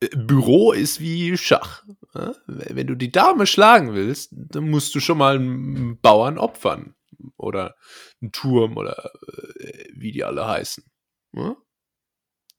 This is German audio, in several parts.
äh, Büro ist wie Schach. Ja? Wenn du die Dame schlagen willst, dann musst du schon mal einen Bauern opfern. Oder einen Turm oder äh, wie die alle heißen. Ja?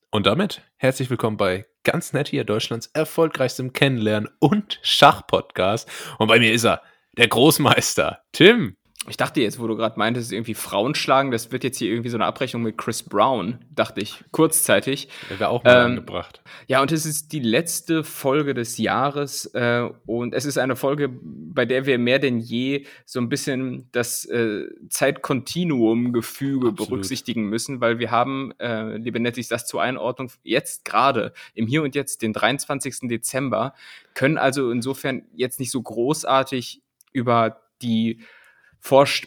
Und damit herzlich willkommen bei ganz nett hier Deutschlands erfolgreichstem Kennenlernen und Schachpodcast. Und bei mir ist er, der Großmeister, Tim. Ich dachte jetzt, wo du gerade meintest, irgendwie Frauen schlagen, das wird jetzt hier irgendwie so eine Abrechnung mit Chris Brown, dachte ich, kurzzeitig. Der wäre auch mal ähm, angebracht. Ja, und es ist die letzte Folge des Jahres äh, und es ist eine Folge, bei der wir mehr denn je so ein bisschen das äh, Zeitkontinuum-Gefüge berücksichtigen müssen, weil wir haben, äh, liebe Nettis, das zur Einordnung jetzt gerade im Hier und Jetzt, den 23. Dezember, können also insofern jetzt nicht so großartig über die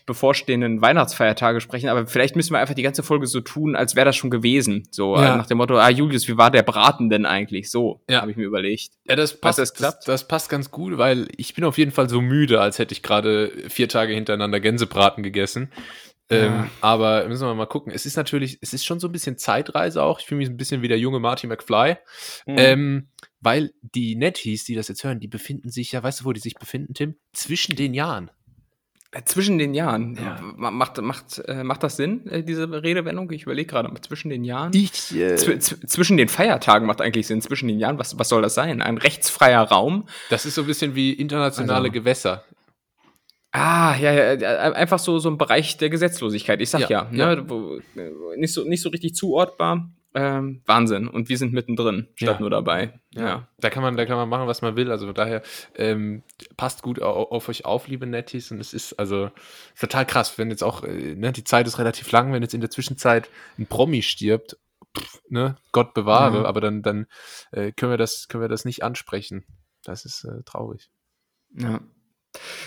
bevorstehenden Weihnachtsfeiertage sprechen, aber vielleicht müssen wir einfach die ganze Folge so tun, als wäre das schon gewesen. So ja. nach dem Motto, ah Julius, wie war der Braten denn eigentlich? So ja. habe ich mir überlegt. Ja, das passt. Das, das, das, passt ganz gut, weil ich bin auf jeden Fall so müde, als hätte ich gerade vier Tage hintereinander Gänsebraten gegessen. Ja. Ähm, aber müssen wir mal gucken. Es ist natürlich, es ist schon so ein bisschen Zeitreise auch. Ich fühle mich ein bisschen wie der junge Marty McFly. Mhm. Ähm, weil die Netties, die das jetzt hören, die befinden sich ja, weißt du, wo die sich befinden, Tim? Zwischen den Jahren. Äh, zwischen den Jahren. Ja. Macht, macht, äh, macht das Sinn, äh, diese Redewendung? Ich überlege gerade, zwischen den Jahren? Ich, äh, Zw zwischen den Feiertagen macht eigentlich Sinn. Zwischen den Jahren, was, was soll das sein? Ein rechtsfreier Raum? Das ist so ein bisschen wie internationale also. Gewässer. Ah, ja, ja, einfach so, so ein Bereich der Gesetzlosigkeit. Ich sag ja, ja, ne, wo, nicht, so, nicht so richtig zuortbar. Ähm, Wahnsinn. Und wir sind mittendrin, statt ja. nur dabei. Ja. ja. Da kann man, da kann man machen, was man will. Also von daher ähm, passt gut auf, auf, euch auf, liebe Netties. Und es ist also total krass, wenn jetzt auch, äh, ne, die Zeit ist relativ lang, wenn jetzt in der Zwischenzeit ein Promi stirbt, pff, ne, Gott bewahre, mhm. aber dann, dann äh, können wir das, können wir das nicht ansprechen. Das ist äh, traurig. Ja.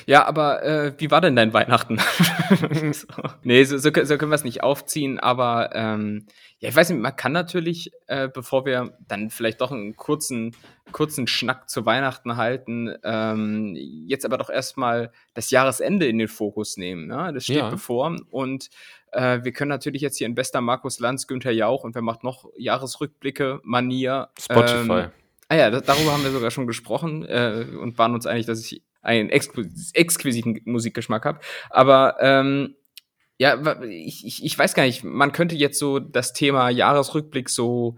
Ja, aber äh, wie war denn dein Weihnachten? so. Nee, so, so, so können wir es nicht aufziehen, aber ähm, ja, ich weiß nicht, man kann natürlich, äh, bevor wir dann vielleicht doch einen kurzen, kurzen Schnack zu Weihnachten halten, ähm, jetzt aber doch erstmal das Jahresende in den Fokus nehmen. Ne? Das steht ja. bevor und äh, wir können natürlich jetzt hier in bester Markus Lanz, Günther Jauch und wer macht noch Jahresrückblicke, Manier. Spotify. Ähm, ah ja, das, darüber haben wir sogar schon gesprochen äh, und waren uns einig, dass ich einen exquisiten Musikgeschmack habe. Aber ähm, ja, ich, ich, ich weiß gar nicht, man könnte jetzt so das Thema Jahresrückblick so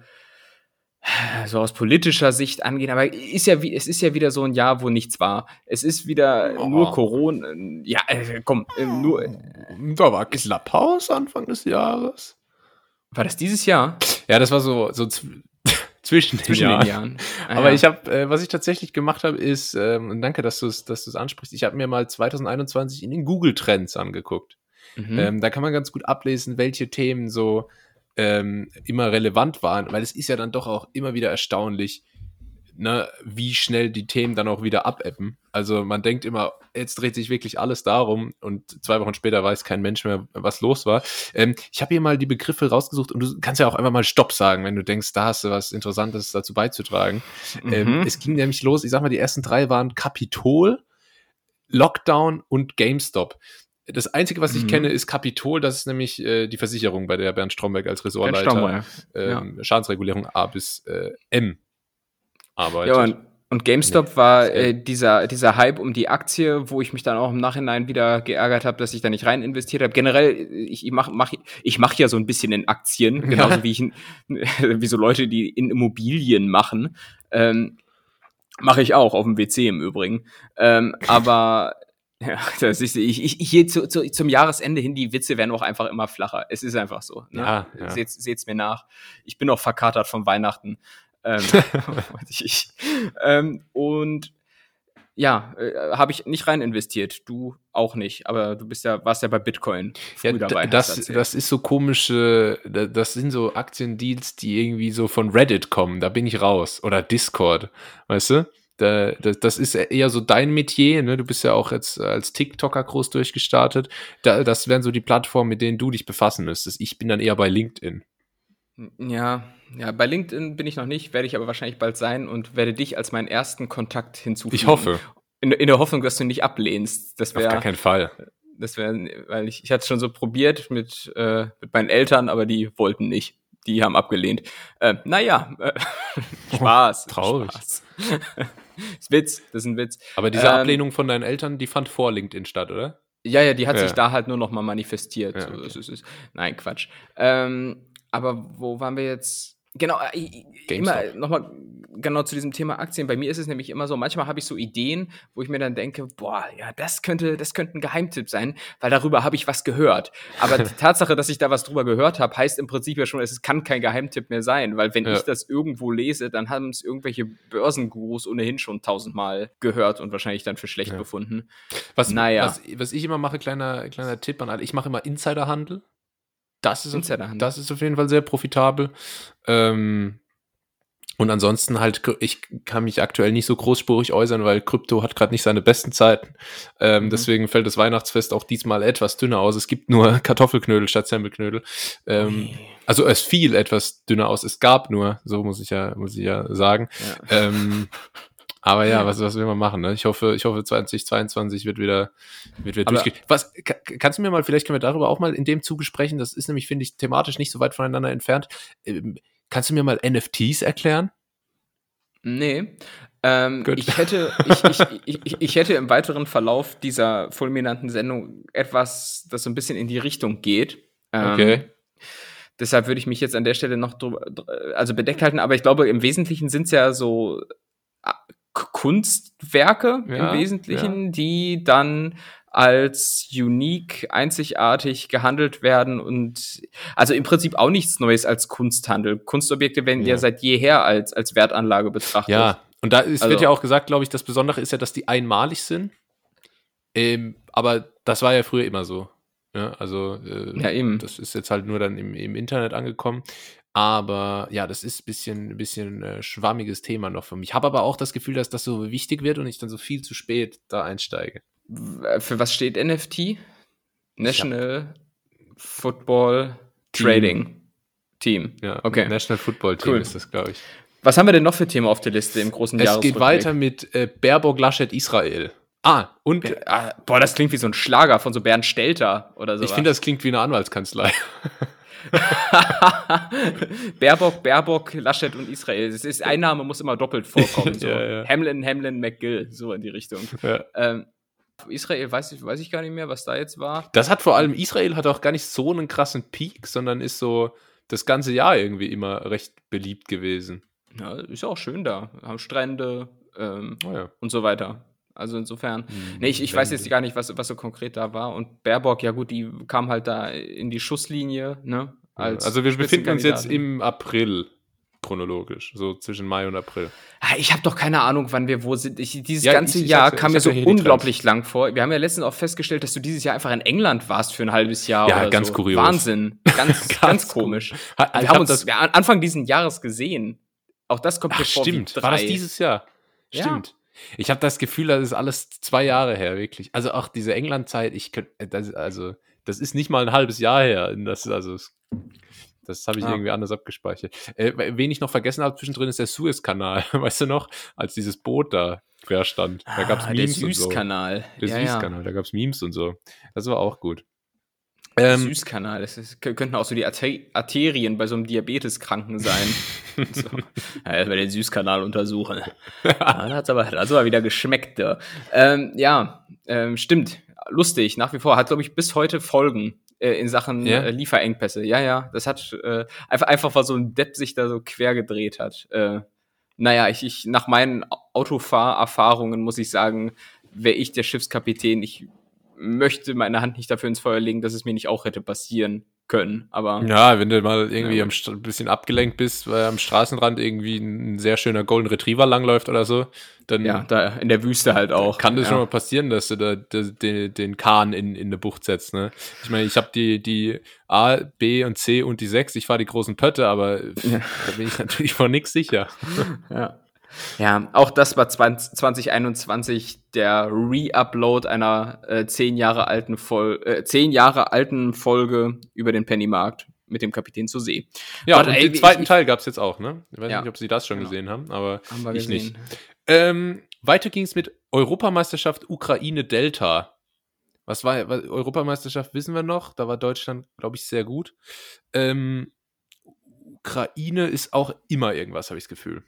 so aus politischer Sicht angehen, aber ist ja wie es ist ja wieder so ein Jahr, wo nichts war. Es ist wieder oh. nur Corona. Ja, äh, komm, äh, nur. Äh, da war Klapphaus Anfang des Jahres. War das dieses Jahr? Ja, das war so so zwischen, den, Zwischen Jahren. den Jahren. Ah, Aber ja. ich habe, äh, was ich tatsächlich gemacht habe, ist, ähm, und danke, dass du es dass du's ansprichst, ich habe mir mal 2021 in den Google Trends angeguckt. Mhm. Ähm, da kann man ganz gut ablesen, welche Themen so ähm, immer relevant waren, weil es ist ja dann doch auch immer wieder erstaunlich, ne, wie schnell die Themen dann auch wieder abebben. Also man denkt immer, jetzt dreht sich wirklich alles darum und zwei Wochen später weiß kein Mensch mehr, was los war. Ähm, ich habe hier mal die Begriffe rausgesucht und du kannst ja auch einfach mal Stopp sagen, wenn du denkst, da hast du was Interessantes dazu beizutragen. Ähm, mhm. Ähm, es ging nämlich los, ich sag mal, die ersten drei waren Kapitol, Lockdown und GameStop. Das Einzige, was ich mhm. kenne, ist Kapitol. Das ist nämlich äh, die Versicherung, bei der Bernd Stromberg als Ressortleiter ähm, ja. Schadensregulierung A bis äh, M arbeitet. Ja, und, und GameStop nee, war äh, dieser, dieser Hype um die Aktie, wo ich mich dann auch im Nachhinein wieder geärgert habe, dass ich da nicht rein investiert habe. Generell, ich, ich mache mach, ich mach ja so ein bisschen in Aktien, genauso ja. wie ich wie so Leute, die in Immobilien machen. Ähm, mache ich auch, auf dem WC im Übrigen. Ähm, aber ja, das ist, ich, ich, ich hier zu, zu, zum Jahresende hin, die Witze werden auch einfach immer flacher. Es ist einfach so. Ne? Ja, ja. Seht, seht's mir nach. Ich bin auch verkatert von Weihnachten. Ähm, ich, ähm, und ja, äh, habe ich nicht rein investiert. Du auch nicht. Aber du bist ja, warst ja bei Bitcoin früh ja, dabei. Das, das ist so komische, das sind so Aktiendeals, die irgendwie so von Reddit kommen. Da bin ich raus. Oder Discord, weißt du? Da, das, das ist eher so dein Metier, ne? Du bist ja auch jetzt als TikToker groß durchgestartet. Da, das wären so die Plattformen, mit denen du dich befassen müsstest. Ich bin dann eher bei LinkedIn. Ja, ja, bei LinkedIn bin ich noch nicht, werde ich aber wahrscheinlich bald sein und werde dich als meinen ersten Kontakt hinzufügen. Ich hoffe. In, in der Hoffnung, dass du nicht ablehnst. Das wär, Auf gar keinen Fall. Das wäre, weil ich, ich hatte es schon so probiert mit, äh, mit meinen Eltern, aber die wollten nicht. die haben abgelehnt. Äh, naja, äh, Spaß. Oh, traurig. Spaß. ist Witz, das ist ein Witz. Aber diese ähm, Ablehnung von deinen Eltern, die fand vor LinkedIn statt, oder? Ja, ja, die hat ja. sich da halt nur noch mal manifestiert. Ja, okay. so, ist, ist, nein, Quatsch. Ähm, aber wo waren wir jetzt? Genau, äh, immer nochmal genau zu diesem Thema Aktien. Bei mir ist es nämlich immer so, manchmal habe ich so Ideen, wo ich mir dann denke, boah, ja, das könnte, das könnte ein Geheimtipp sein, weil darüber habe ich was gehört. Aber die Tatsache, dass ich da was drüber gehört habe, heißt im Prinzip ja schon, es kann kein Geheimtipp mehr sein, weil wenn ja. ich das irgendwo lese, dann haben es irgendwelche Börsengurus ohnehin schon tausendmal gehört und wahrscheinlich dann für schlecht ja. befunden. Was, naja. was, was ich immer mache, kleiner, kleiner Tipp an alle, ich mache immer Insiderhandel. Das ist, auf, das ist auf jeden Fall sehr profitabel. Ähm, und ansonsten halt, ich kann mich aktuell nicht so großspurig äußern, weil Krypto hat gerade nicht seine besten Zeiten. Ähm, mhm. Deswegen fällt das Weihnachtsfest auch diesmal etwas dünner aus. Es gibt nur Kartoffelknödel statt Semmelknödel. Ähm, also es fiel etwas dünner aus. Es gab nur, so muss ich ja, muss ich ja sagen. Ja. Ähm, aber ja, was, was will man machen? Ne? Ich hoffe, ich hoffe, 2022 wird wieder, wird wieder durchgehen. Was kannst du mir mal, vielleicht können wir darüber auch mal in dem Zuge sprechen. Das ist nämlich, finde ich, thematisch nicht so weit voneinander entfernt. Ähm, kannst du mir mal NFTs erklären? Nee. Ähm, ich, hätte, ich, ich, ich, ich, hätte im weiteren Verlauf dieser fulminanten Sendung etwas, das so ein bisschen in die Richtung geht. Ähm, okay. Deshalb würde ich mich jetzt an der Stelle noch drüber, also bedeckt halten, aber ich glaube, im Wesentlichen sind es ja so Kunstwerke ja, im Wesentlichen, ja. die dann als unique, einzigartig gehandelt werden und also im Prinzip auch nichts Neues als Kunsthandel. Kunstobjekte werden ja, ja seit jeher als, als Wertanlage betrachtet. Ja, und da ist, also, wird ja auch gesagt, glaube ich, das Besondere ist ja, dass die einmalig sind. Ähm, aber das war ja früher immer so. Ja, also äh, ja, eben. das ist jetzt halt nur dann im, im Internet angekommen. Aber ja, das ist ein bisschen, bisschen äh, schwammiges Thema noch für mich. Ich habe aber auch das Gefühl, dass das so wichtig wird und ich dann so viel zu spät da einsteige. Äh, für was steht NFT? National Football Trading Team. Ja, okay. National Football Team cool. ist das, glaube ich. Was haben wir denn noch für Themen auf der Liste im großen Es geht weiter mit äh, Baerbock Laschet Israel. Ah, und. Ah, boah, das klingt wie so ein Schlager von so Bernd Stelter oder so. Ich finde, das klingt wie eine Anwaltskanzlei. Baerbock, Baerbock, Laschet und Israel. Das ist, ein Name muss immer doppelt vorkommen. So. ja, ja. Hamlin, Hamlin, McGill, so in die Richtung. Ja. Ähm, Israel weiß ich, weiß ich gar nicht mehr, was da jetzt war. Das hat vor allem, Israel hat auch gar nicht so einen krassen Peak, sondern ist so das ganze Jahr irgendwie immer recht beliebt gewesen. Ja, ist auch schön da. Haben Strände ähm, oh ja. und so weiter. Also insofern, mhm, nee, ich, ich weiß jetzt gar nicht, was, was so konkret da war. Und Baerbock, ja gut, die kam halt da in die Schusslinie, ne? also wir befinden uns jetzt im April chronologisch, so zwischen Mai und April. Ah, ich habe doch keine Ahnung, wann wir wo sind. Ich, dieses ja, ganze ich, ich Jahr kam mir so unglaublich lang vor. Wir haben ja letztens auch festgestellt, dass du dieses Jahr einfach in England warst für ein halbes Jahr. Ja, ganz so. kurios. Wahnsinn. Ganz, ganz, ganz komisch. wir haben hab uns das Anfang dieses Jahres gesehen. Auch das kommt mir vor. Stimmt. War das dieses Jahr? Stimmt. Ich habe das Gefühl, das ist alles zwei Jahre her, wirklich. Also auch diese England-Zeit, ich könnte, das, also, das ist nicht mal ein halbes Jahr her. Das, also, das habe ich ah. irgendwie anders abgespeichert. Äh, wen ich noch vergessen habe zwischendrin ist der Suezkanal. Weißt du noch, als dieses Boot da quer stand. Da gab es ah, Memes der Süßkanal. und so. Der ja, Süßkanal, ja. da gab es Memes und so. Das war auch gut. Ähm, Süßkanal, das ist, könnten auch so die Arterien bei so einem Diabeteskranken sein. so. Ja, erstmal den Süßkanal untersuchen. ja, da hat es aber, aber wieder geschmeckt. Ja, ähm, ja ähm, stimmt. Lustig, nach wie vor. Hat, glaube ich, bis heute Folgen äh, in Sachen ja? äh, Lieferengpässe. Ja, ja. Das hat äh, einfach, einfach, weil so ein Depp sich da so quer gedreht hat. Äh, naja, ich, ich, nach meinen Autofahrerfahrungen muss ich sagen, wäre ich der Schiffskapitän, ich möchte meine Hand nicht dafür ins Feuer legen, dass es mir nicht auch hätte passieren können. Aber ja, wenn du mal irgendwie ja. ein bisschen abgelenkt bist, weil am Straßenrand irgendwie ein sehr schöner Golden Retriever langläuft oder so, dann ja, da in der Wüste halt auch. Kann das ja. schon mal passieren, dass du da, da den, den Kahn in, in eine Bucht setzt. Ne? Ich meine, ich habe die, die A, B und C und die 6, ich fahre die großen Pötte, aber ja. da bin ich natürlich vor nichts sicher. Ja. Ja, auch das war 2021 der Re-Upload einer äh, zehn Jahre alten Fol äh, zehn Jahre alten Folge über den Pennymarkt mit dem Kapitän zur See. Ja, Warte, und ey, den zweiten ich, Teil gab es jetzt auch, ne? Ich weiß ja, nicht, ob Sie das schon genau. gesehen haben, aber haben ich gesehen. nicht. Ähm, weiter ging es mit Europameisterschaft Ukraine Delta. Was war was, Europameisterschaft, wissen wir noch. Da war Deutschland, glaube ich, sehr gut. Ähm, Ukraine ist auch immer irgendwas, habe ich das Gefühl.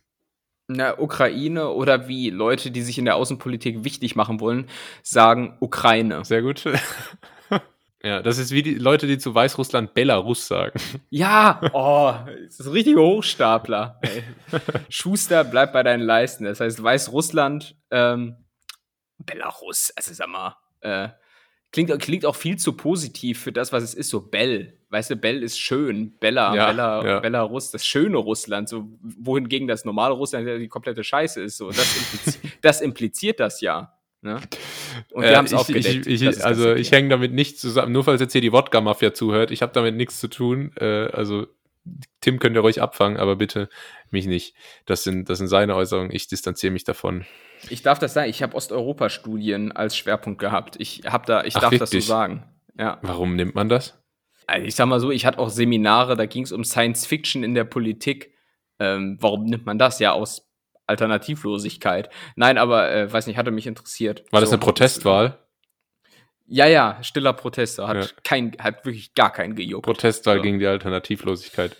Na, Ukraine oder wie Leute, die sich in der Außenpolitik wichtig machen wollen, sagen Ukraine. Sehr gut. ja, das ist wie die Leute, die zu Weißrussland Belarus sagen. Ja, oh, das ist ein richtiger Hochstapler. Ey. Schuster, bleib bei deinen Leisten. Das heißt, Weißrussland, ähm, Belarus, also sag mal, äh, klingt, klingt auch viel zu positiv für das, was es ist. So Bell, weißt du, Bell ist schön. Bella, ja, Bella, ja. Belarus, das schöne Russland. So, wohingegen das normale Russland die komplette Scheiße ist. So, das, impliziert, das impliziert das ja. Ne? Und wir äh, haben es aufgedeckt. Ich, ich, also ich hänge damit nicht zusammen, nur falls jetzt hier die Wodka-Mafia zuhört, ich habe damit nichts zu tun. Äh, also Tim könnt ihr ruhig abfangen, aber bitte mich nicht. Das sind, das sind seine Äußerungen, ich distanziere mich davon. Ich darf das sagen, ich habe Osteuropa-Studien als Schwerpunkt gehabt. Ich habe da, ich Ach, darf wirklich? das so sagen. Ja. Warum nimmt man das? Also ich sag mal so, ich hatte auch Seminare, da ging es um Science Fiction in der Politik. Ähm, warum nimmt man das? Ja, aus Alternativlosigkeit. Nein, aber äh, weiß nicht, hatte mich interessiert. War das so, eine Protestwahl? Ja, ja, stiller Protester. Hat, ja. kein, hat wirklich gar keinen gejuckt. Protestwahl so. gegen die Alternativlosigkeit.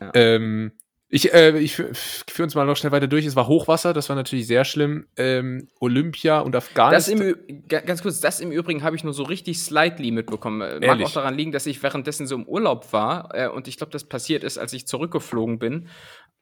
Ja. Ähm, ich, äh, ich führe uns mal noch schnell weiter durch. Es war Hochwasser, das war natürlich sehr schlimm. Ähm, Olympia und Afghanistan. Das im, ganz kurz, das im Übrigen habe ich nur so richtig slightly mitbekommen. Ehrlich? Mag auch daran liegen, dass ich währenddessen so im Urlaub war äh, und ich glaube, das passiert ist, als ich zurückgeflogen bin.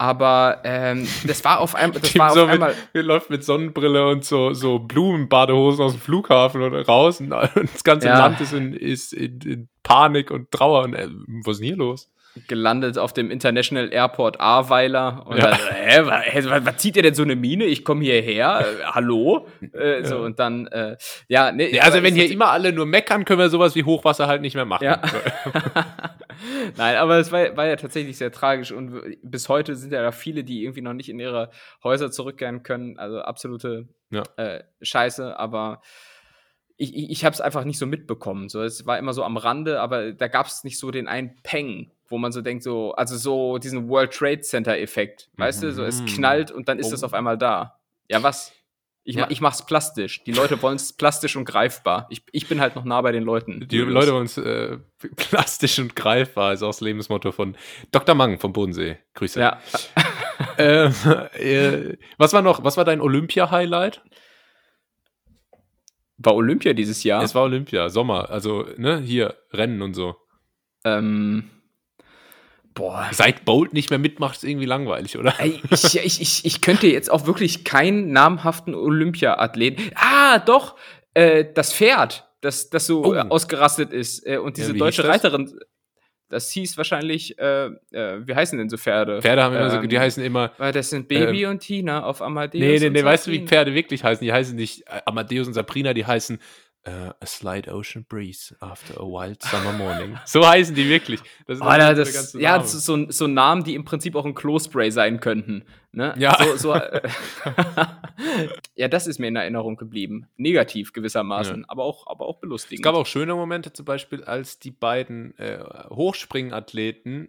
Aber ähm, das war auf, ein, das war so auf einmal. Mit, läuft mit Sonnenbrille und so, so Blumenbadehosen aus dem Flughafen oder raus und das ganze ja. Land ist in, ist in, in Panik und Trauer. Und äh, was ist denn hier los? Gelandet auf dem International Airport Ahrweiler und ja. dann, hä, was, was, zieht ihr denn so eine Mine? Ich komme hierher, äh, hallo? Äh, so und dann, äh, ja, ne, ja, also wenn hier immer alle nur meckern, können wir sowas wie Hochwasser halt nicht mehr machen. Ja. Nein, aber es war, war ja tatsächlich sehr tragisch und bis heute sind ja da viele, die irgendwie noch nicht in ihre Häuser zurückkehren können. Also absolute ja. äh, Scheiße, aber ich, ich, ich habe es einfach nicht so mitbekommen. So, es war immer so am Rande, aber da gab es nicht so den einen Peng, wo man so denkt, so, also so diesen World Trade Center-Effekt. Weißt mhm. du, so es mhm. knallt und dann ist es oh. auf einmal da. Ja, was? Ich, ja. ich mach's plastisch. Die Leute wollen es plastisch und greifbar. Ich, ich bin halt noch nah bei den Leuten. Die Leute wollen es äh, plastisch und greifbar, ist auch das Lebensmotto von Dr. Mang vom Bodensee. Grüße. Ja. ähm, äh, was war noch, was war dein Olympia-Highlight? War Olympia dieses Jahr? Es war Olympia, Sommer, also, ne, hier, Rennen und so. Ähm, boah. Seit Bolt nicht mehr mitmacht, ist irgendwie langweilig, oder? Ich, ich, ich, ich könnte jetzt auch wirklich keinen namhaften Olympia-Athleten. Ah, doch, äh, das Pferd, das, das so oh. ausgerastet ist. Äh, und diese ja, deutsche Reiterin, das hieß wahrscheinlich, äh, äh, wie heißen denn so Pferde? Pferde haben immer so, die ähm, heißen immer. Weil das sind Baby ähm, und Tina auf Amadeus. Nee, nee, nee, weißt du, wie Pferde wirklich heißen? Die heißen nicht äh, Amadeus und Sabrina, die heißen Uh, a slight ocean breeze after a wild summer morning. so heißen die wirklich. Das ist Alter, das, ja, das ist so, so Namen, die im Prinzip auch ein Klospray sein könnten. Ne? Ja. So, so, äh, ja, das ist mir in Erinnerung geblieben. Negativ gewissermaßen, ja. aber, auch, aber auch belustigend. Es gab auch schöne Momente, zum Beispiel, als die beiden äh, Hochspringathleten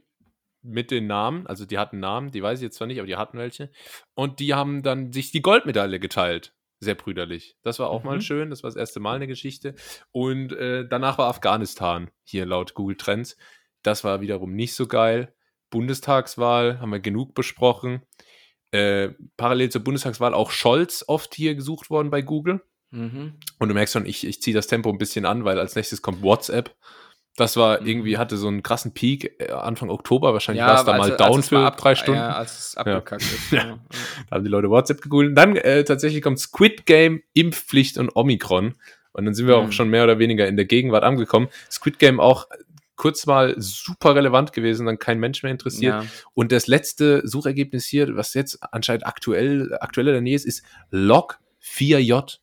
mit den Namen, also die hatten Namen, die weiß ich jetzt zwar nicht, aber die hatten welche, und die haben dann sich die Goldmedaille geteilt sehr brüderlich. Das war auch mhm. mal schön. Das war das erste Mal eine Geschichte. Und äh, danach war Afghanistan hier laut Google Trends. Das war wiederum nicht so geil. Bundestagswahl haben wir genug besprochen. Äh, parallel zur Bundestagswahl auch Scholz oft hier gesucht worden bei Google. Mhm. Und du merkst schon, ich, ich ziehe das Tempo ein bisschen an, weil als nächstes kommt WhatsApp. Das war mhm. irgendwie, hatte so einen krassen Peak äh, Anfang Oktober. Wahrscheinlich ja, war es da mal down für ab, drei Stunden. Ja, als es abgekackt ja. ist. Ja. Da haben die Leute WhatsApp gegoogelt. Dann äh, tatsächlich kommt Squid Game, Impfpflicht und Omikron. Und dann sind wir mhm. auch schon mehr oder weniger in der Gegenwart angekommen. Squid Game auch kurz mal super relevant gewesen, dann kein Mensch mehr interessiert. Ja. Und das letzte Suchergebnis hier, was jetzt anscheinend aktuell, aktuell in der Nähe ist, ist Log4j.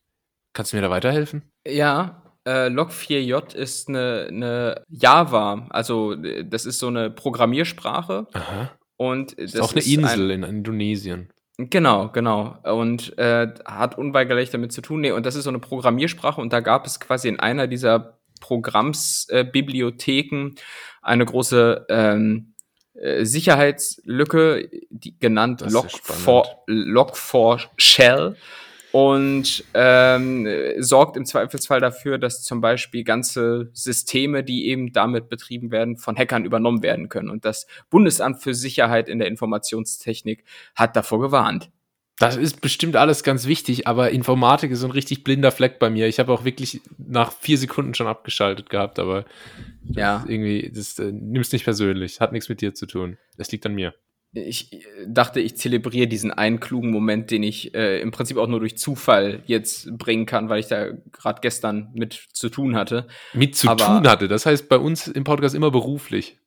Kannst du mir da weiterhelfen? Ja, äh, Log4j ist eine, eine Java, also das ist so eine Programmiersprache. Aha. Und das ist auch eine Insel ein, in Indonesien. Genau, genau. Und äh, hat unweigerlich damit zu tun. Nee, und das ist so eine Programmiersprache und da gab es quasi in einer dieser Programmsbibliotheken äh, eine große ähm, äh, Sicherheitslücke, die, genannt Log4, Log4 Shell. Und ähm, sorgt im Zweifelsfall dafür, dass zum Beispiel ganze Systeme, die eben damit betrieben werden, von Hackern übernommen werden können. Und das Bundesamt für Sicherheit in der Informationstechnik hat davor gewarnt. Das ist bestimmt alles ganz wichtig, aber Informatik ist so ein richtig blinder Fleck bei mir. Ich habe auch wirklich nach vier Sekunden schon abgeschaltet gehabt, aber ja. irgendwie, das äh, nimmst nicht persönlich. Hat nichts mit dir zu tun. Das liegt an mir. Ich äh, dachte, ich zelebriere diesen einen klugen Moment, den ich äh, im Prinzip auch nur durch Zufall jetzt bringen kann, weil ich da gerade gestern mit zu tun hatte. Mit zu aber, tun hatte? Das heißt bei uns im Podcast immer beruflich.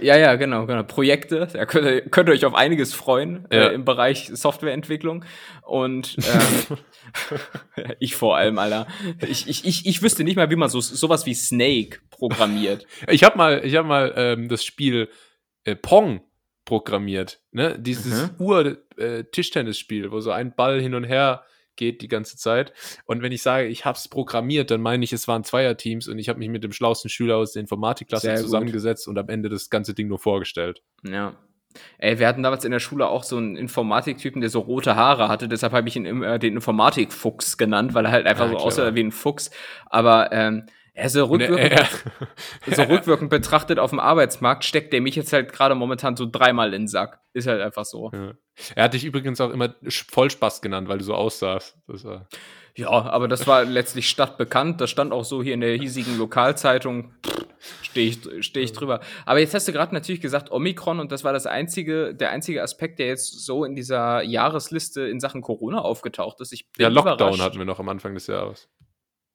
Ja, ja, genau, genau. Projekte, da könnt ihr, könnt ihr euch auf einiges freuen ja. äh, im Bereich Softwareentwicklung. Und ähm, ich vor allem, Alter. Ich, ich, ich, ich wüsste nicht mal, wie man so sowas wie Snake programmiert. ich habe mal, ich hab mal ähm, das Spiel äh, Pong programmiert. Ne? Dieses mhm. Ur-Tischtennisspiel, äh, wo so ein Ball hin und her geht die ganze Zeit. Und wenn ich sage, ich habe es programmiert, dann meine ich, es waren Zweierteams und ich habe mich mit dem schlauesten Schüler aus der Informatikklasse zusammengesetzt und am Ende das ganze Ding nur vorgestellt. Ja. Ey, wir hatten damals in der Schule auch so einen Informatiktypen, der so rote Haare hatte, deshalb habe ich ihn immer den Informatikfuchs genannt, weil er halt einfach ja, so aussah wie ein Fuchs. Aber ähm, er so rückwirkend, äh, so rückwirkend betrachtet auf dem Arbeitsmarkt steckt der mich jetzt halt gerade momentan so dreimal in den Sack. Ist halt einfach so. Ja. Er hat dich übrigens auch immer Vollspaß genannt, weil du so aussahst. ja, aber das war letztlich stadtbekannt. Das stand auch so hier in der hiesigen Lokalzeitung. Stehe ich, steh ich drüber. Aber jetzt hast du gerade natürlich gesagt Omikron und das war das einzige, der einzige Aspekt, der jetzt so in dieser Jahresliste in Sachen Corona aufgetaucht ist. Ja, Lockdown überrascht. hatten wir noch am Anfang des Jahres.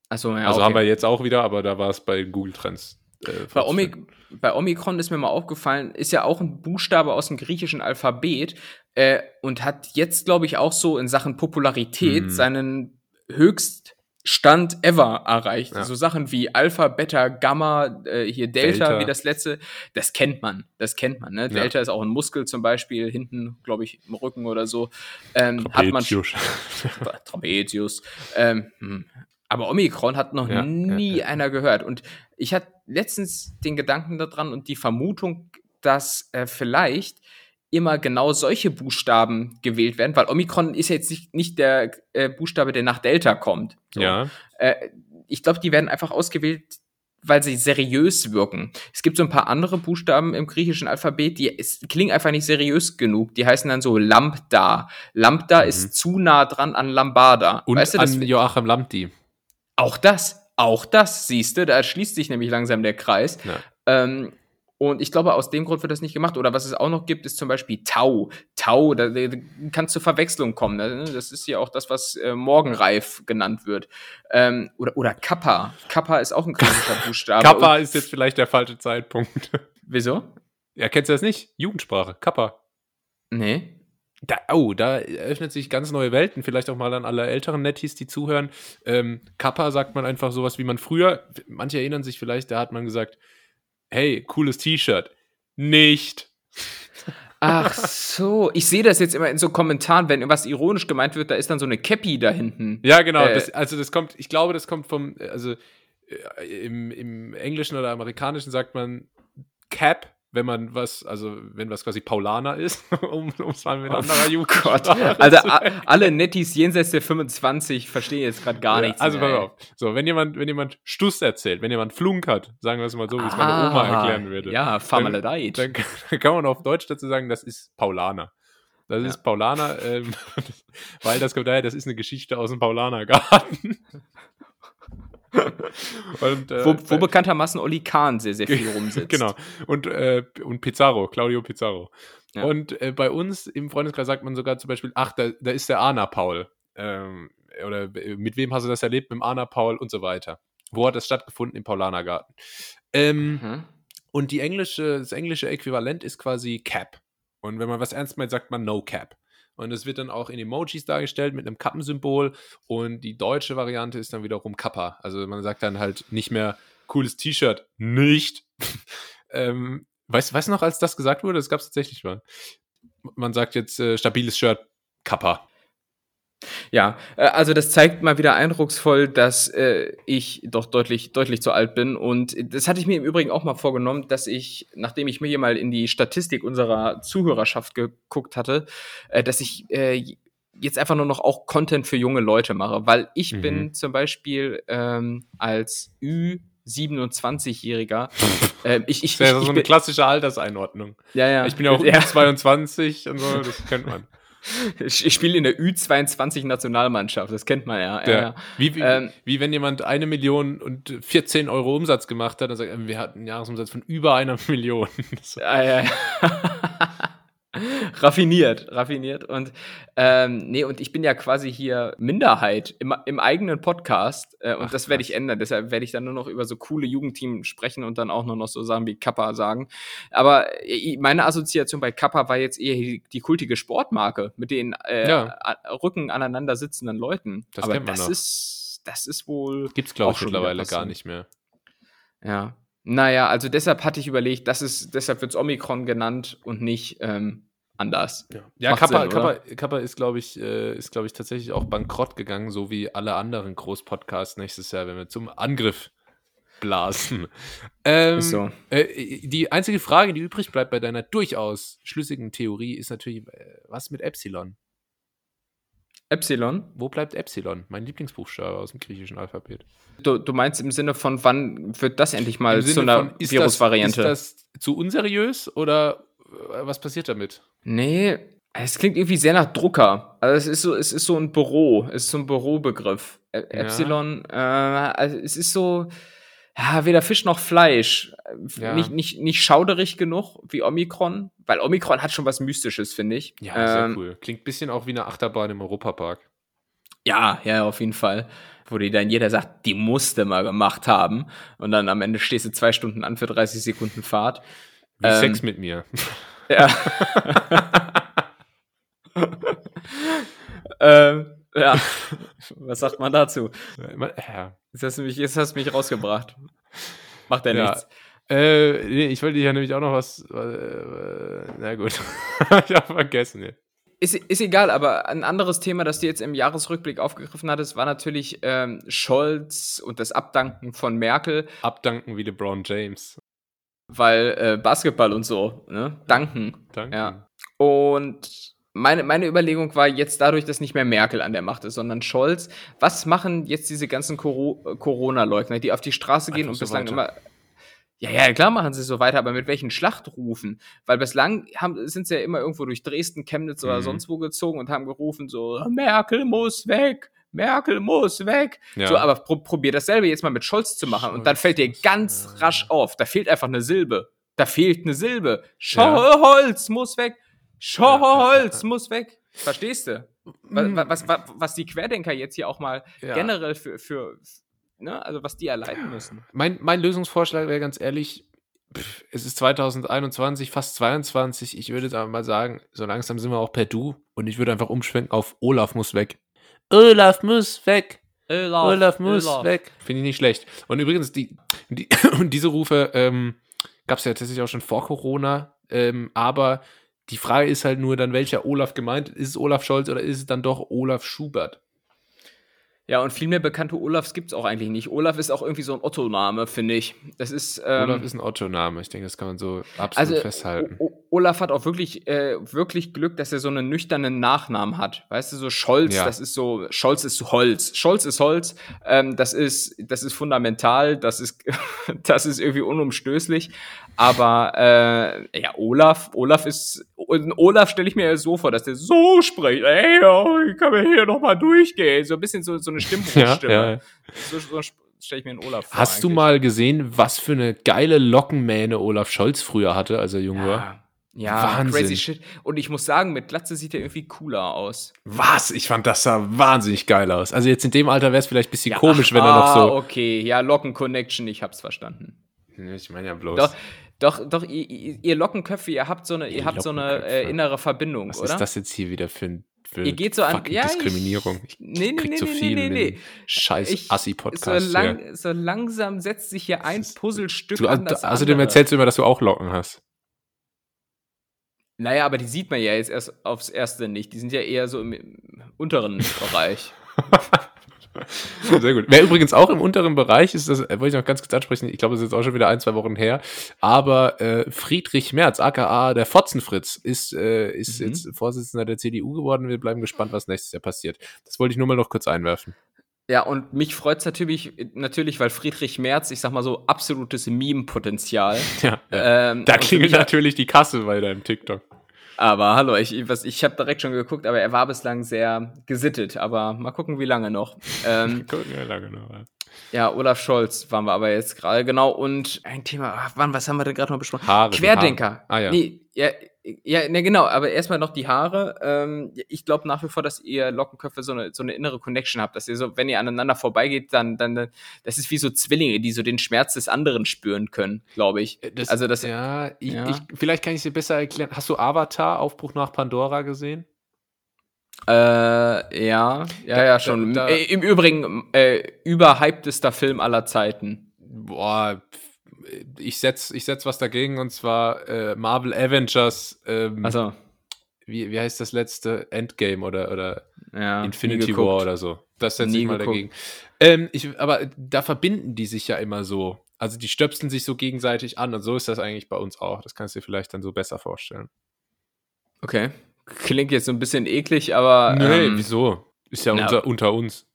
Achso, ja, also okay. haben wir jetzt auch wieder, aber da war es bei Google Trends. Äh, bei, Omik bei, Omikron ist mir mal aufgefallen, ist ja auch ein Buchstabe aus dem griechischen Alphabet äh, und hat jetzt, glaube ich, auch so in Sachen Popularität hm. seinen Höchststand ever erreicht. Ja. So Sachen wie Alpha, Beta, Gamma, äh, hier Delta, Delta, wie das letzte, das kennt man. Das kennt man. Ne? Ja. Delta ist auch ein Muskel zum Beispiel, hinten, glaube ich, im Rücken oder so. Ähm, hat man Trapetius. ähm, hm. Aber Omikron hat noch ja, nie ja, einer gehört. Und ich hatte letztens den Gedanken daran und die Vermutung, dass äh, vielleicht immer genau solche Buchstaben gewählt werden, weil Omikron ist jetzt nicht, nicht der äh, Buchstabe, der nach Delta kommt. So. Ja. Äh, ich glaube, die werden einfach ausgewählt, weil sie seriös wirken. Es gibt so ein paar andere Buchstaben im griechischen Alphabet, die es, klingen einfach nicht seriös genug. Die heißen dann so Lambda. Lambda mhm. ist zu nah dran an Lambada. Und weißt du, an Joachim Lambdi. Auch das, auch das, siehst du, da schließt sich nämlich langsam der Kreis. Ja. Ähm, und ich glaube, aus dem Grund wird das nicht gemacht. Oder was es auch noch gibt, ist zum Beispiel Tau. Tau, da, da kann zur Verwechslung kommen. Ne? Das ist ja auch das, was äh, morgenreif genannt wird. Ähm, oder, oder Kappa. Kappa ist auch ein griechischer Buchstabe. Kappa ist jetzt vielleicht der falsche Zeitpunkt. Wieso? Ja, kennst du das nicht? Jugendsprache. Kappa. Nee. Da, oh, da eröffnet sich ganz neue Welten. Vielleicht auch mal an alle älteren Netties, die zuhören. Ähm, Kappa sagt man einfach sowas, wie man früher, manche erinnern sich vielleicht, da hat man gesagt, hey, cooles T-Shirt. Nicht. Ach so, ich sehe das jetzt immer in so Kommentaren, wenn irgendwas ironisch gemeint wird, da ist dann so eine Cappy da hinten. Ja, genau. Äh, das, also das kommt, ich glaube, das kommt vom, also äh, im, im Englischen oder Amerikanischen sagt man Cap wenn man was, also wenn was quasi Paulaner ist, um es mal mit oh anderer Jugend Gott. Also alle Nettis jenseits der 25 verstehen jetzt gerade gar ja, nichts. Also pass auf. So, wenn jemand, wenn jemand Stuss erzählt, wenn jemand flunkert, sagen wir es mal so, wie es meine ah, Oma erklären würde. Ja, Farmaledeit. Dann, dann, dann, kann man auf Deutsch dazu sagen, das ist Paulaner. Das ja. ist Paulaner, ähm, weil das kommt daher, das ist eine Geschichte aus dem Paulanergarten. und, äh, wo, wo bekanntermaßen Oli Kahn sehr, sehr viel rumsitzt. genau. Und, äh, und Pizarro, Claudio Pizarro. Ja. Und äh, bei uns im Freundeskreis sagt man sogar zum Beispiel, ach, da, da ist der Arna Paul. Ähm, oder mit wem hast du das erlebt? Mit dem Arna Paul und so weiter. Wo hat das stattgefunden? Im Paulanergarten. Ähm, mhm. Und die englische, das englische Äquivalent ist quasi Cap. Und wenn man was ernst meint, sagt man No Cap. Und es wird dann auch in Emojis dargestellt mit einem Kappensymbol. Und die deutsche Variante ist dann wiederum Kappa. Also man sagt dann halt nicht mehr cooles T-Shirt, nicht. ähm, weißt du noch, als das gesagt wurde? Das gab es tatsächlich mal. Man sagt jetzt äh, stabiles Shirt, Kappa. Ja, äh, also das zeigt mal wieder eindrucksvoll, dass äh, ich doch deutlich, deutlich zu alt bin. Und das hatte ich mir im Übrigen auch mal vorgenommen, dass ich, nachdem ich mir hier mal in die Statistik unserer Zuhörerschaft geguckt hatte, äh, dass ich äh, jetzt einfach nur noch auch Content für junge Leute mache, weil ich mhm. bin zum Beispiel ähm, als Ü 27-Jähriger. äh, ich, ich, das ist ja so eine klassische Alterseinordnung. Ja, ja. Ich bin ja auch ja. 22 und so, das kennt man. Ich, spiele in der Ü22-Nationalmannschaft, das kennt man ja. ja. ja. Wie, wie, ähm, wie, wenn jemand eine Million und 14 Euro Umsatz gemacht hat, dann sagt er, wir hatten einen Jahresumsatz von über einer Million. Ja, ja, ja. raffiniert, raffiniert. Und ähm, nee, und ich bin ja quasi hier Minderheit im, im eigenen Podcast. Äh, und Ach, das werde ich ändern. Deshalb werde ich dann nur noch über so coole Jugendteams sprechen und dann auch nur noch so Sachen wie Kappa sagen. Aber äh, meine Assoziation bei Kappa war jetzt eher die, kultige Sportmarke mit den äh, ja. Rücken aneinander sitzenden Leuten. Das Aber das noch. ist, das ist wohl. Gibt's, glaube ich, mittlerweile gar nicht mehr. Ja, naja, also deshalb hatte ich überlegt, das ist, deshalb wird es Omikron genannt und nicht ähm, anders. Ja, ja Kappa, Sinn, Kappa, Kappa, ist, glaube ich, äh, ist, glaube ich, tatsächlich auch bankrott gegangen, so wie alle anderen Großpodcasts nächstes Jahr, wenn wir zum Angriff blasen. Ähm, so. Äh, die einzige Frage, die übrig bleibt bei deiner durchaus schlüssigen Theorie, ist natürlich, äh, was mit Epsilon? Epsilon? Wo bleibt Epsilon? Mein Lieblingsbuchstabe aus dem griechischen Alphabet. Du, du meinst im Sinne von, wann wird das endlich mal zu einer Virusvariante? Ist das zu unseriös oder äh, was passiert damit? Nee, es klingt irgendwie sehr nach Drucker. Also es ist so, es ist so ein Büro, es ist so ein Bürobegriff. E ja. Epsilon, äh, also es ist so, ja, weder Fisch noch Fleisch. Ja. Nicht, nicht, nicht schauderig genug wie Omikron, weil Omikron hat schon was Mystisches, finde ich. Ja, sehr ähm, cool. Klingt ein bisschen auch wie eine Achterbahn im Europapark. Ja, ja, auf jeden Fall. Wo die dann jeder sagt, die musste mal gemacht haben. Und dann am Ende stehst du zwei Stunden an für 30 Sekunden Fahrt. Wie ähm, Sex mit mir. Ja. ähm, ja. Was sagt man dazu? Ja. Jetzt hast du mich, jetzt hast du mich rausgebracht. Macht er ja. nichts. Äh, nee, ich wollte ja nämlich auch noch was. Äh, na gut. ich habe vergessen. Ist, ist egal, aber ein anderes Thema, das du jetzt im Jahresrückblick aufgegriffen hattest, war natürlich ähm, Scholz und das Abdanken von Merkel. Abdanken wie LeBron James. Weil äh, Basketball und so, ne? Danken. Danke. Ja. Und meine, meine Überlegung war jetzt dadurch, dass nicht mehr Merkel an der Macht ist, sondern Scholz. Was machen jetzt diese ganzen Corona-Leugner, die auf die Straße gehen Einfach und bislang so immer. Ja, ja, klar machen sie so weiter, aber mit welchen Schlachtrufen? Weil bislang haben, sind sie ja immer irgendwo durch Dresden, Chemnitz oder mhm. sonst wo gezogen und haben gerufen so, Merkel muss weg, Merkel muss weg. Ja. So, aber pro probier dasselbe jetzt mal mit Scholz zu machen Scholz und dann fällt dir ganz rasch auf, da fehlt einfach eine Silbe. Da fehlt eine Silbe. Scholz ja. muss weg. Scholz muss weg. Verstehst du? Mm. Was, was, was, die Querdenker jetzt hier auch mal generell für, für, ne, also was die erleiden müssen. Mein, mein Lösungsvorschlag wäre ganz ehrlich, pff, es ist 2021, fast 22. Ich würde jetzt aber mal sagen, so langsam sind wir auch per Du und ich würde einfach umschwenken auf Olaf muss weg. Olaf muss weg. Olaf, Olaf muss Olaf. weg. Finde ich nicht schlecht. Und übrigens, die, die diese Rufe ähm, gab es ja tatsächlich auch schon vor Corona. Ähm, aber die Frage ist halt nur dann, welcher Olaf gemeint ist. es Olaf Scholz oder ist es dann doch Olaf Schubert? Ja, und viel mehr bekannte Olafs gibt es auch eigentlich nicht. Olaf ist auch irgendwie so ein Otto-Name, finde ich. Das ist, ähm, Olaf ist ein Otto-Name. Ich denke, das kann man so absolut also, festhalten. O Olaf hat auch wirklich, äh, wirklich Glück, dass er so einen nüchternen Nachnamen hat. Weißt du, so Scholz, ja. das ist so, Scholz ist Holz. Scholz ist Holz. Ähm, das ist, das ist fundamental. Das ist, das ist irgendwie unumstößlich. Aber äh, ja, Olaf, Olaf ist, Olaf stelle ich mir so vor, dass der so spricht. Ey, oh, ich kann mir hier noch mal durchgehen. So ein bisschen so, so eine Stimmbruchstimme. Ja, ja. So, so stelle ich mir einen Olaf vor. Hast eigentlich. du mal gesehen, was für eine geile Lockenmähne Olaf Scholz früher hatte, als er jung ja. war? Ja, Wahnsinn. crazy shit. Und ich muss sagen, mit Glatze sieht er irgendwie cooler aus. Was? Ich fand das sah wahnsinnig geil aus. Also jetzt in dem Alter wäre es vielleicht ein bisschen ja, komisch, ach, wenn er noch so. Ah, okay, ja, Locken Connection, ich hab's verstanden. Ich meine ja bloß. Doch, doch, doch, ihr, ihr Lockenköpfe, ihr habt so eine, ihr habt so eine äh, innere Verbindung, Was oder? Was ist das jetzt hier wieder für ein für ihr geht so an ja, Diskriminierung. Ich, nee, nee, nee, so viel nee, nee, nee. Scheiß Assi-Podcast. So, lang, so, langsam setzt sich hier ein Puzzlestück du, an das Außerdem andere. erzählst du immer, dass du auch Locken hast. Naja, aber die sieht man ja jetzt erst aufs Erste nicht. Die sind ja eher so im unteren Bereich. Sehr gut. Wer übrigens auch im unteren Bereich ist, das äh, wollte ich noch ganz kurz ansprechen, ich glaube, das ist jetzt auch schon wieder ein, zwei Wochen her, aber äh, Friedrich Merz, aka der Fotzenfritz, ist, äh, ist mhm. jetzt Vorsitzender der CDU geworden. Wir bleiben gespannt, was nächstes Jahr passiert. Das wollte ich nur mal noch kurz einwerfen. Ja, und mich freut es natürlich, natürlich, weil Friedrich Merz, ich sag mal so, absolutes Meme-Potenzial. Ja, ja. Ähm, da klingelt natürlich die Kasse bei deinem TikTok. Aber hallo, ich, was, ich habe direkt schon geguckt, aber er war bislang sehr gesittet. Aber mal gucken, wie lange noch. Ähm, gucken, wie lange noch. Ja. ja, Olaf Scholz waren wir aber jetzt gerade, genau. Und ein Thema, ach, wann, was haben wir denn gerade noch besprochen? Haare, Querdenker. Haare. Ah, ja. Nee, ja, ja, ne, genau, aber erstmal noch die Haare. Ähm, ich glaube nach wie vor, dass ihr Lockenköpfe so eine, so eine innere Connection habt, dass ihr so, wenn ihr aneinander vorbeigeht, dann, dann, das ist wie so Zwillinge, die so den Schmerz des anderen spüren können, glaube ich. Äh, das, also das, ja, ich, ja. Ich, vielleicht kann ich dir besser erklären. Hast du Avatar, Aufbruch nach Pandora gesehen? Äh, ja, ja, ja, schon. Da, da, äh, Im Übrigen, äh, überhyptester Film aller Zeiten. Boah, ich setz, ich setz was dagegen und zwar äh, Marvel Avengers. Ähm, also wie, wie heißt das letzte Endgame oder, oder ja, Infinity War oder so. Das setze ich mal geguckt. dagegen. Ähm, ich, aber da verbinden die sich ja immer so. Also die stöpseln sich so gegenseitig an und so ist das eigentlich bei uns auch. Das kannst du dir vielleicht dann so besser vorstellen. Okay. Klingt jetzt so ein bisschen eklig, aber. Nee, ähm, wieso? Ist ja unter, unter uns.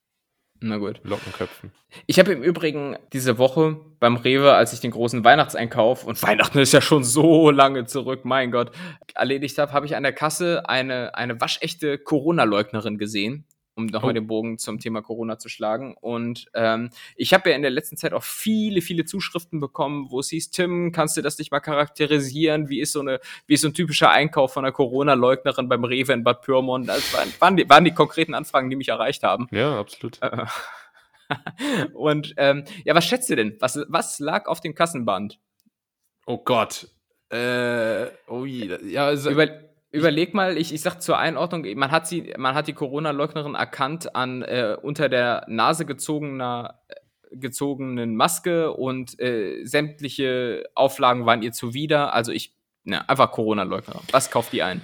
Na gut. Lockenköpfen. Ich habe im Übrigen diese Woche beim Rewe, als ich den großen Weihnachtseinkauf, und Weihnachten ist ja schon so lange zurück, mein Gott, erledigt habe, habe ich an der Kasse eine, eine waschechte Corona-Leugnerin gesehen, um nochmal oh. den Bogen zum Thema Corona zu schlagen. Und ähm, ich habe ja in der letzten Zeit auch viele, viele Zuschriften bekommen, wo es hieß, Tim, kannst du das nicht mal charakterisieren? Wie ist so eine, wie ist so ein typischer Einkauf von einer Corona-Leugnerin beim Rewe in Bad Pyrmont? Das waren, waren, die, waren die konkreten Anfragen, die mich erreicht haben. Ja, absolut. Äh, und ähm, ja, was schätzt ihr denn? Was, was lag auf dem Kassenband? Oh Gott. Äh, oh je. Ja, also, Über, Überleg mal, ich, ich sag zur Einordnung, man hat sie, man hat die Corona-Leugnerin erkannt an äh, unter der Nase gezogener äh, gezogenen Maske und äh, sämtliche Auflagen waren ihr zuwider. Also ich, ne, einfach Corona-Leugnerin. Was kauft die ein?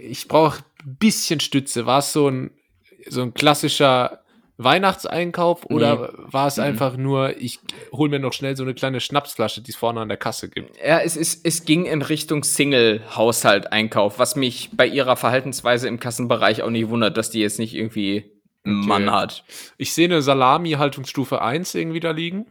Ich brauche ein bisschen Stütze. War es so ein, so ein klassischer Weihnachtseinkauf oder nee. war es mhm. einfach nur, ich hole mir noch schnell so eine kleine Schnapsflasche, die es vorne an der Kasse gibt? Ja, es, ist, es ging in Richtung Single-Haushalt-Einkauf, was mich bei ihrer Verhaltensweise im Kassenbereich auch nicht wundert, dass die jetzt nicht irgendwie einen okay. Mann hat. Ich sehe eine Salami-Haltungsstufe 1 irgendwie da liegen.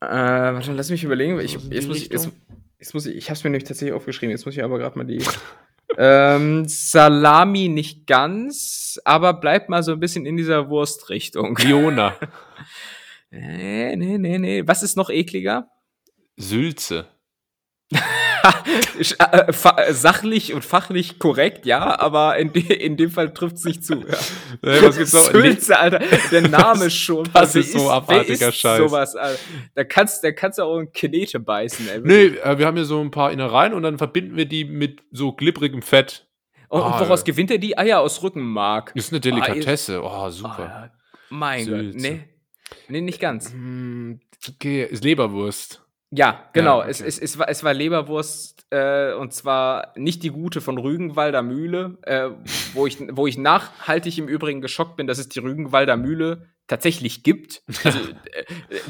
Äh, warte, lass mich überlegen. Ich, jetzt muss ich, jetzt, jetzt muss ich, ich habe es mir nämlich tatsächlich aufgeschrieben. Jetzt muss ich aber gerade mal die ähm, Salami nicht ganz, aber bleibt mal so ein bisschen in dieser Wurstrichtung. Fiona. nee, nee, nee, nee. Was ist noch ekliger? Sülze. Äh, sachlich und fachlich korrekt, ja, aber in, de in dem Fall trifft es nicht zu. Ja. Was gibt's noch? Sülze, Alter, der Name das, schon. Das ist so abartiger Scheiß. Sowas, Alter. Da kannst, da kannst du auch in Knete beißen, ey. Nee, äh, wir haben hier so ein paar Innereien und dann verbinden wir die mit so glibbrigem Fett. Und, oh, woraus gewinnt er die? Eier aus Rückenmark. Ist eine Delikatesse. Oh, super. Oh, mein Sülze. Gott, nee. Nee, nicht ganz. Hm, okay, ist Leberwurst. Ja, genau. Ja, okay. es, es, es, war, es war Leberwurst äh, und zwar nicht die gute von Rügenwalder Mühle, äh, wo, ich, wo ich nachhaltig im Übrigen geschockt bin, dass es die Rügenwalder Mühle tatsächlich gibt. Also äh,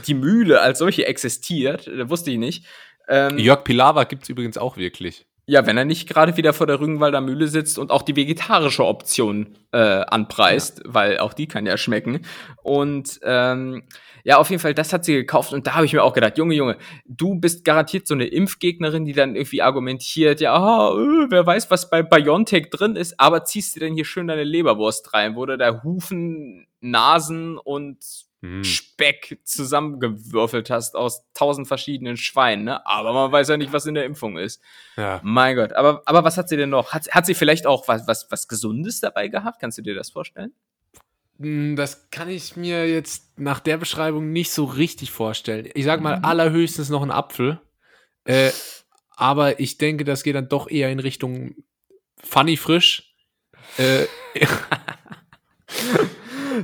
die Mühle als solche existiert, äh, wusste ich nicht. Ähm, Jörg Pilawa gibt es übrigens auch wirklich. Ja, wenn er nicht gerade wieder vor der Rügenwalder Mühle sitzt und auch die vegetarische Option äh, anpreist, ja. weil auch die kann ja schmecken. Und ähm, ja, auf jeden Fall, das hat sie gekauft und da habe ich mir auch gedacht, Junge, Junge, du bist garantiert so eine Impfgegnerin, die dann irgendwie argumentiert, ja, oh, wer weiß, was bei BioNTech drin ist, aber ziehst du denn hier schön deine Leberwurst rein, wo du da Hufen, Nasen und hm. Speck zusammengewürfelt hast aus tausend verschiedenen Schweinen, ne? Aber man weiß ja nicht, was in der Impfung ist. Ja. Mein Gott. Aber, aber was hat sie denn noch? Hat, hat sie vielleicht auch was, was, was Gesundes dabei gehabt? Kannst du dir das vorstellen? Hm, das kann ich mir jetzt nach der Beschreibung nicht so richtig vorstellen. Ich sag mal, mhm. allerhöchstens noch ein Apfel. Äh, aber ich denke, das geht dann doch eher in Richtung funny frisch. Äh,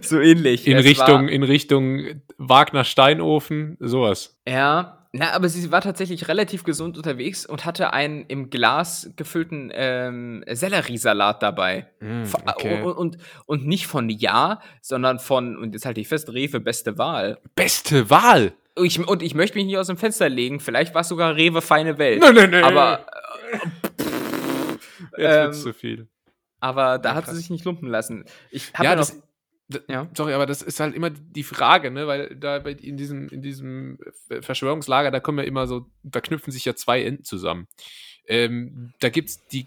so ähnlich. In Richtung, in Richtung Wagner Steinofen, sowas. Ja, Na, aber sie war tatsächlich relativ gesund unterwegs und hatte einen im Glas gefüllten ähm, Selleriesalat dabei. Mm, okay. und, und, und nicht von Ja, sondern von, und jetzt halte ich fest, Rewe beste Wahl. Beste Wahl? Ich, und ich möchte mich nicht aus dem Fenster legen. Vielleicht war es sogar Rewe feine Welt. Nein, nein, nein. Aber. Äh, Jetzt wird's ähm, zu viel. Aber da ja, hat sie sich nicht lumpen lassen. Ich habe ja, ja, das, ja. Sorry, aber das ist halt immer die Frage, ne? Weil da in diesem, in diesem Verschwörungslager, da kommen ja immer so, da knüpfen sich ja zwei Enden zusammen. Ähm, da gibt's die,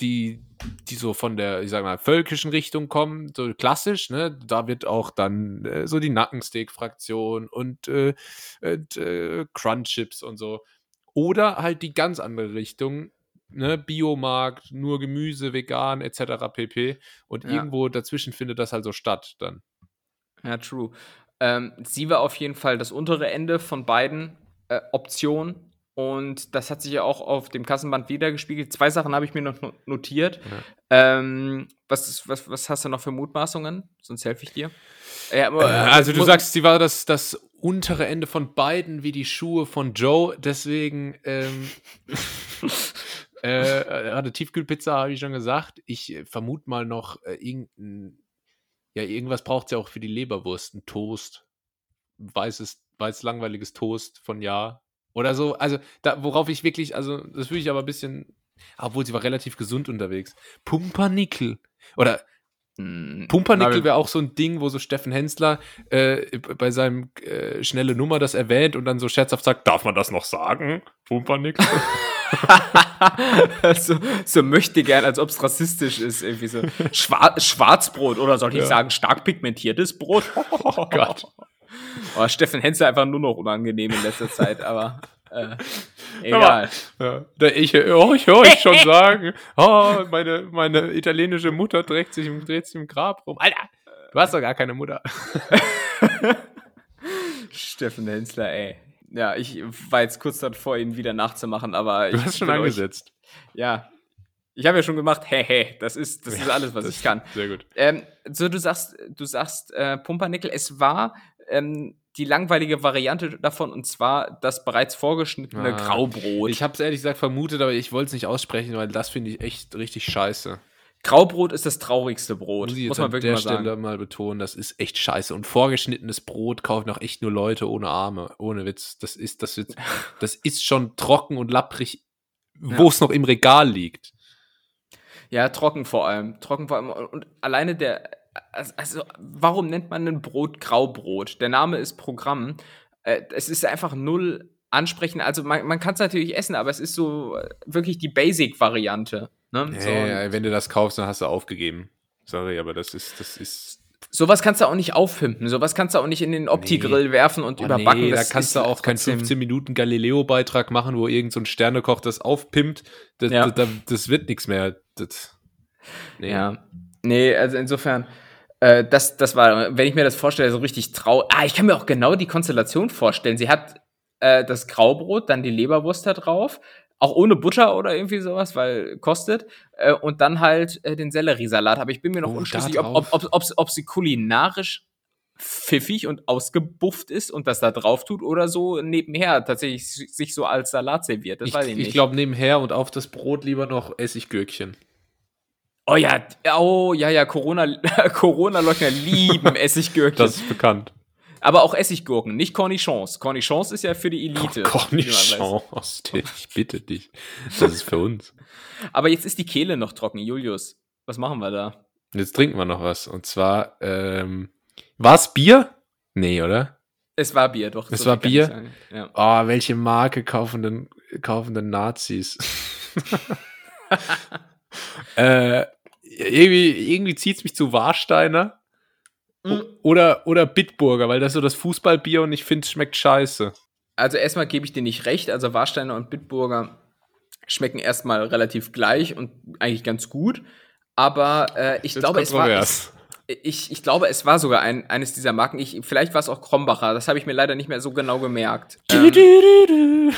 die, die so von der, ich sag mal, völkischen Richtung kommen, so klassisch, ne? Da wird auch dann äh, so die Nackensteak-Fraktion und, äh, und äh, Crunchips und so. Oder halt die ganz andere Richtung, ne, Biomarkt, nur Gemüse, vegan, etc. pp. Und ja. irgendwo dazwischen findet das halt so statt dann. Ja, true. Ähm, sie war auf jeden Fall das untere Ende von beiden äh, Optionen. Und das hat sich ja auch auf dem Kassenband wiedergespiegelt. Zwei Sachen habe ich mir noch notiert. Ja. Ähm, was, was, was hast du noch für Mutmaßungen? Sonst helfe ich dir. Ja, aber, äh, also du sagst, sie war das, das untere Ende von beiden wie die Schuhe von Joe. Deswegen ähm, Äh, hatte Tiefkühlpizza, habe ich schon gesagt. Ich äh, vermute mal noch äh, irgendein, ja, irgendwas braucht es ja auch für die Leberwurst. Ein Toast. Weißes, weiß langweiliges Toast von Ja. Oder so. Also, da, worauf ich wirklich, also, das würde ich aber ein bisschen, obwohl sie war relativ gesund unterwegs. Pumpernickel. Oder hm, Pumpernickel wäre auch so ein Ding, wo so Steffen Hensler äh, bei seinem äh, schnelle Nummer das erwähnt und dann so scherzhaft sagt, darf man das noch sagen? Pumpernickel? so, so möchte gern, als ob es rassistisch ist, irgendwie so Schwar Schwarzbrot oder soll ich ja. sagen stark pigmentiertes Brot? Oh Gott. Oh, Steffen Hensler einfach nur noch unangenehm in letzter Zeit, aber äh, egal. Ja, ich, oh, ich höre euch schon sagen, oh, meine, meine italienische Mutter dreht sich, im, dreht sich im Grab rum. Alter, du hast doch gar keine Mutter. Steffen Hensler, ey. Ja, ich war jetzt kurz davor, ihn wieder nachzumachen, aber. Du hast schon angesetzt. Euch, ja. Ich habe ja schon gemacht, hey, hey, das ist, das ist alles, was ich kann. Sehr gut. Ähm, so, du sagst, du sagst, äh, Pumpernickel, es war ähm, die langweilige Variante davon und zwar das bereits vorgeschnittene ah, Graubrot. Ich habe es ehrlich gesagt vermutet, aber ich wollte es nicht aussprechen, weil das finde ich echt richtig scheiße. Graubrot ist das traurigste Brot. Muss, muss man wirklich mal sagen. Stelle mal betonen, das ist echt scheiße. Und vorgeschnittenes Brot kaufen auch echt nur Leute ohne Arme. Ohne Witz. Das ist, das ist, das ist schon trocken und lapprig, wo ja. es noch im Regal liegt. Ja, trocken vor allem. Trocken vor allem. Und alleine der, also, warum nennt man ein Brot Graubrot? Der Name ist Programm. Äh, es ist einfach null ansprechend. Also man, man kann es natürlich essen, aber es ist so äh, wirklich die Basic-Variante. Ne? Ja, so, ja, wenn du das kaufst, dann hast du aufgegeben. Sorry, aber das ist, das ist. Sowas kannst du auch nicht aufpimpen. Sowas kannst du auch nicht in den Opti-Grill nee. werfen und oh, überbacken. Nee, da kannst du auch keinen 15 Minuten Galileo-Beitrag machen, wo irgend so ein Sternekoch das aufpimpt. Das, ja. das, das wird nichts mehr. Das, nee. Ja. Nee, also insofern, äh, das, das war, wenn ich mir das vorstelle, so richtig trau. Ah, ich kann mir auch genau die Konstellation vorstellen. Sie hat äh, das Graubrot, dann die Leberwurst da drauf, auch ohne Butter oder irgendwie sowas, weil kostet. Äh, und dann halt äh, den Selleriesalat. Aber ich bin mir noch oh, unschlüssig, ob, ob, ob, ob, ob sie kulinarisch pfiffig und ausgebufft ist und das da drauf tut oder so nebenher tatsächlich sich so als Salat serviert. Das ich, weiß ich nicht. Ich glaube nebenher und auf das Brot lieber noch Essiggürkchen. Oh ja, oh ja, ja, Corona, Corona-Leugner lieben Essiggürkchen. Das ist bekannt. Aber auch Essiggurken, nicht Cornichons. Cornichons ist ja für die Elite. Cornichons, ich bitte dich. Das ist für uns. Aber jetzt ist die Kehle noch trocken, Julius. Was machen wir da? Jetzt trinken wir noch was. Und zwar, ähm, war es Bier? Nee, oder? Es war Bier, doch. Es war Bier? Ja. Oh, welche Marke kaufen denn, kaufen denn Nazis? äh, irgendwie irgendwie zieht es mich zu Warsteiner. Mhm. Oder, oder Bitburger, weil das ist so das Fußballbier und ich finde, es schmeckt scheiße. Also erstmal gebe ich dir nicht recht. Also Warsteiner und Bitburger schmecken erstmal relativ gleich und eigentlich ganz gut. Aber äh, ich glaube, es war. Es, ich, ich glaube, es war sogar ein, eines dieser Marken. Ich, vielleicht war es auch Krombacher. Das habe ich mir leider nicht mehr so genau gemerkt. ähm,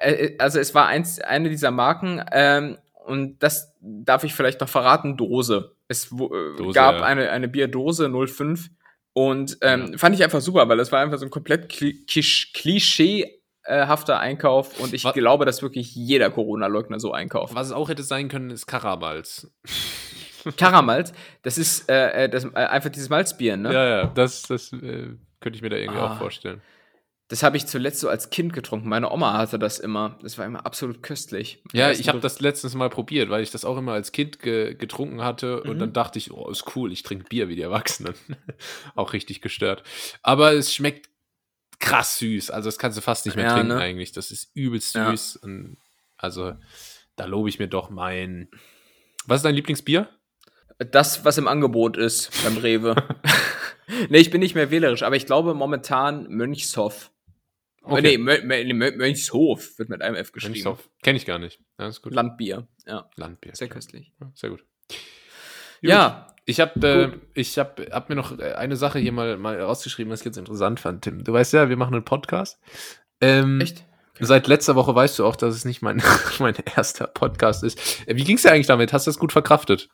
äh, äh, also es war eins, eine dieser Marken. Ähm, und das darf ich vielleicht noch verraten, Dose. Es äh, Dose, gab ja. eine, eine Bierdose 05 und ähm, ja. fand ich einfach super, weil das war einfach so ein komplett Klischee sinnhafter Einkauf und ich was? glaube, dass wirklich jeder Corona-Leugner so einkauft. Was es auch hätte sein können, ist Karamals. Karamals, das ist äh, äh, das, äh, einfach dieses Malzbier, ne? Ja, ja, das, das äh, könnte ich mir da irgendwie ah. auch vorstellen. Das habe ich zuletzt so als Kind getrunken. Meine Oma hatte das immer. Das war immer absolut köstlich. Ja, ich habe das letztens mal probiert, weil ich das auch immer als Kind ge getrunken hatte. Mhm. Und dann dachte ich, oh, ist cool, ich trinke Bier wie die Erwachsenen. auch richtig gestört. Aber es schmeckt krass süß. Also das kannst du fast nicht mehr ja, trinken ne? eigentlich. Das ist übelst süß. Ja. Also da lobe ich mir doch mein. Was ist dein Lieblingsbier? Das, was im Angebot ist beim Rewe. nee, ich bin nicht mehr wählerisch, aber ich glaube momentan Mönchshoff. Okay. Nee, Mö Mö Mönchshof wird mit einem F geschrieben. Mönchshof. Kenne ich gar nicht. Ja, ist gut. Landbier, ja. Landbier. Sehr köstlich. sehr gut. Ja. Ich habe äh, ich hab, hab mir noch eine Sache hier mal, mal rausgeschrieben, was ich jetzt interessant fand, Tim. Du weißt ja, wir machen einen Podcast. Ähm, Echt? Okay. Seit letzter Woche weißt du auch, dass es nicht mein, mein erster Podcast ist. Äh, wie ging es dir eigentlich damit? Hast du das gut verkraftet?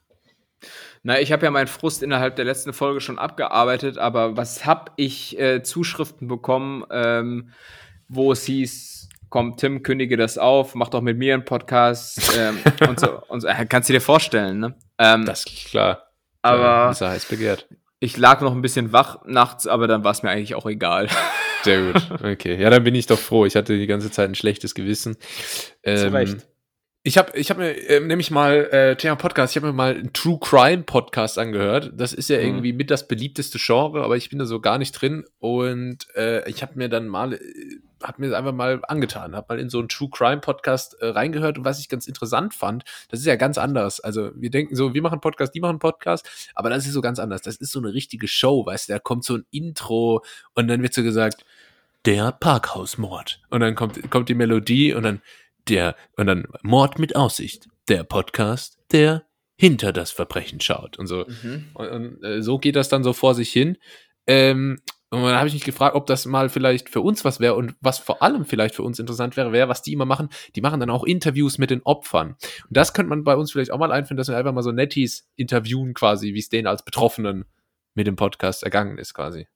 Na, ich habe ja meinen Frust innerhalb der letzten Folge schon abgearbeitet, aber was habe ich äh, Zuschriften bekommen, ähm, wo es hieß, komm, Tim, kündige das auf, mach doch mit mir einen Podcast ähm, und so. Und so. Äh, kannst du dir vorstellen, ne? Ähm, das ist klar. Aber ist heiß begehrt. Ich lag noch ein bisschen wach nachts, aber dann war es mir eigentlich auch egal. Sehr gut. Okay. Ja, dann bin ich doch froh. Ich hatte die ganze Zeit ein schlechtes Gewissen. Ähm, Zu Recht. Ich habe ich hab mir äh, nämlich mal äh, Thema Podcast, ich habe mir mal einen True Crime Podcast angehört. Das ist ja mhm. irgendwie mit das beliebteste Genre, aber ich bin da so gar nicht drin und äh, ich habe mir dann mal äh, habe mir das einfach mal angetan, habe mal in so einen True Crime Podcast äh, reingehört und was ich ganz interessant fand, das ist ja ganz anders. Also wir denken so, wir machen Podcast, die machen Podcast, aber das ist so ganz anders. Das ist so eine richtige Show, weißt du, da kommt so ein Intro und dann wird so gesagt, der Parkhausmord und dann kommt kommt die Melodie und dann der, und dann Mord mit Aussicht, der Podcast, der hinter das Verbrechen schaut und so. Mhm. Und, und äh, so geht das dann so vor sich hin. Ähm, und dann habe ich mich gefragt, ob das mal vielleicht für uns was wäre und was vor allem vielleicht für uns interessant wäre, wäre, was die immer machen. Die machen dann auch Interviews mit den Opfern. Und das könnte man bei uns vielleicht auch mal einfinden, dass wir einfach mal so Netties interviewen quasi, wie es denen als Betroffenen mit dem Podcast ergangen ist quasi.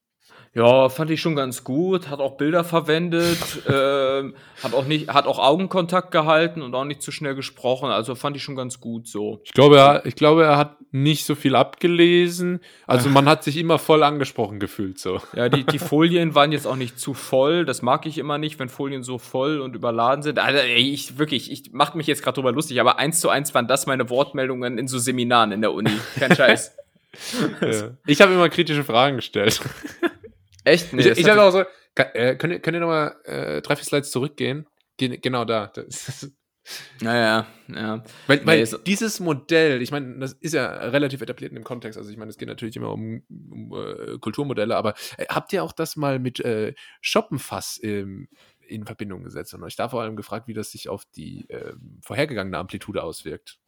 Ja, fand ich schon ganz gut. Hat auch Bilder verwendet, ähm, hat auch nicht, hat auch Augenkontakt gehalten und auch nicht zu schnell gesprochen. Also fand ich schon ganz gut so. Ich glaube, er, ich glaube, er hat nicht so viel abgelesen. Also man hat sich immer voll angesprochen gefühlt so. Ja, die, die Folien waren jetzt auch nicht zu voll. Das mag ich immer nicht, wenn Folien so voll und überladen sind. Also ich wirklich, ich mache mich jetzt gerade drüber lustig, aber eins zu eins waren das meine Wortmeldungen in so Seminaren in der Uni. Kein Scheiß. ja. Ich habe immer kritische Fragen gestellt. Echt? Nee, ich ich dachte auch so, kann, äh, könnt, ihr, könnt ihr nochmal äh, drei, vier Slides zurückgehen? Ge genau da. naja, ja. Weil, weil nee, dieses Modell, ich meine, das ist ja relativ etabliert in dem Kontext. Also ich meine, es geht natürlich immer um, um uh, Kulturmodelle, aber äh, habt ihr auch das mal mit äh, Shoppenfass ähm, in Verbindung gesetzt und euch da vor allem gefragt, wie das sich auf die äh, vorhergegangene Amplitude auswirkt?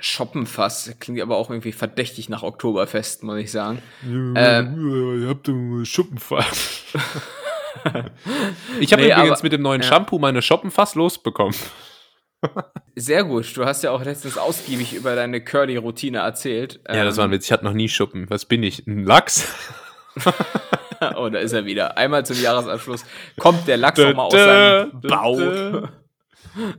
Schoppenfass klingt aber auch irgendwie verdächtig nach Oktoberfest, muss ich sagen. Ähm, ihr habt ein Schuppenfass. ich habe nee, übrigens aber, mit dem neuen ja. Shampoo meine Schoppenfass losbekommen. Sehr gut. Du hast ja auch letztens ausgiebig über deine Curly-Routine erzählt. Ja, das war ein ähm, Witz. Ich hatte noch nie Schuppen. Was bin ich? Ein Lachs? oh, da ist er wieder. Einmal zum Jahresabschluss kommt der Lachs nochmal aus seinem Bau.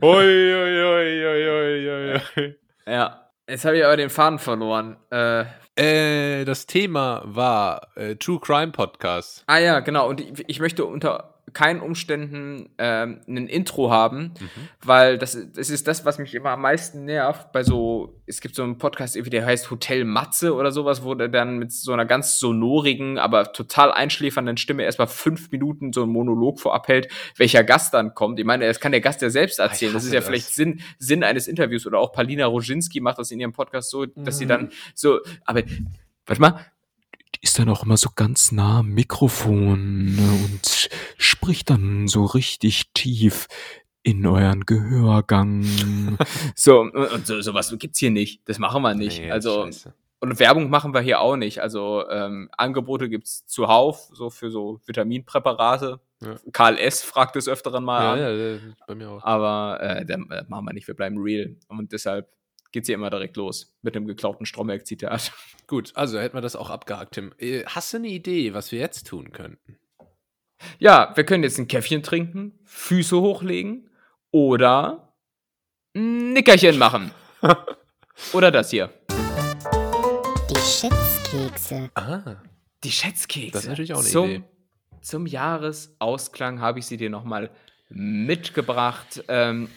Oi, oi, oi, oi, oi, oi. Ja, jetzt habe ich aber den Faden verloren. Äh, äh, das Thema war äh, True Crime Podcast. Ah ja, genau. Und ich, ich möchte unter keinen Umständen ähm, ein Intro haben, mhm. weil das, das ist das, was mich immer am meisten nervt. Bei so, es gibt so einen Podcast, der heißt Hotel Matze oder sowas, wo der dann mit so einer ganz sonorigen, aber total einschläfernden Stimme erstmal fünf Minuten so einen Monolog vorab hält, welcher Gast dann kommt. Ich meine, das kann der Gast ja selbst erzählen. Das ist ja das. vielleicht Sinn, Sinn eines Interviews oder auch Palina Roginski macht das in ihrem Podcast so, dass mhm. sie dann so, aber warte mal, ist dann auch immer so ganz nah am Mikrofon ne, und spricht dann so richtig tief in euren Gehörgang. so, und so, sowas gibt's hier nicht. Das machen wir nicht. Nee, also, Scheiße. und Werbung machen wir hier auch nicht. Also, ähm, Angebote gibt's zuhauf, so für so Vitaminpräparate. Ja. Karl S. fragt des Öfteren mal ja, an. Ja, bei mir auch. Aber äh, das machen wir nicht, wir bleiben real. Und deshalb geht's hier immer direkt los mit dem geklauten Stromberg-Zitat. Gut, also hätten wir das auch abgehakt, Tim. Äh, hast du eine Idee, was wir jetzt tun könnten? Ja, wir können jetzt ein Käffchen trinken, Füße hochlegen oder ein Nickerchen machen. oder das hier. Die Schätzkekse. Ah. Die Schätzkekse. Das ist natürlich auch eine zum, Idee. Zum Jahresausklang habe ich sie dir nochmal mitgebracht. Ähm,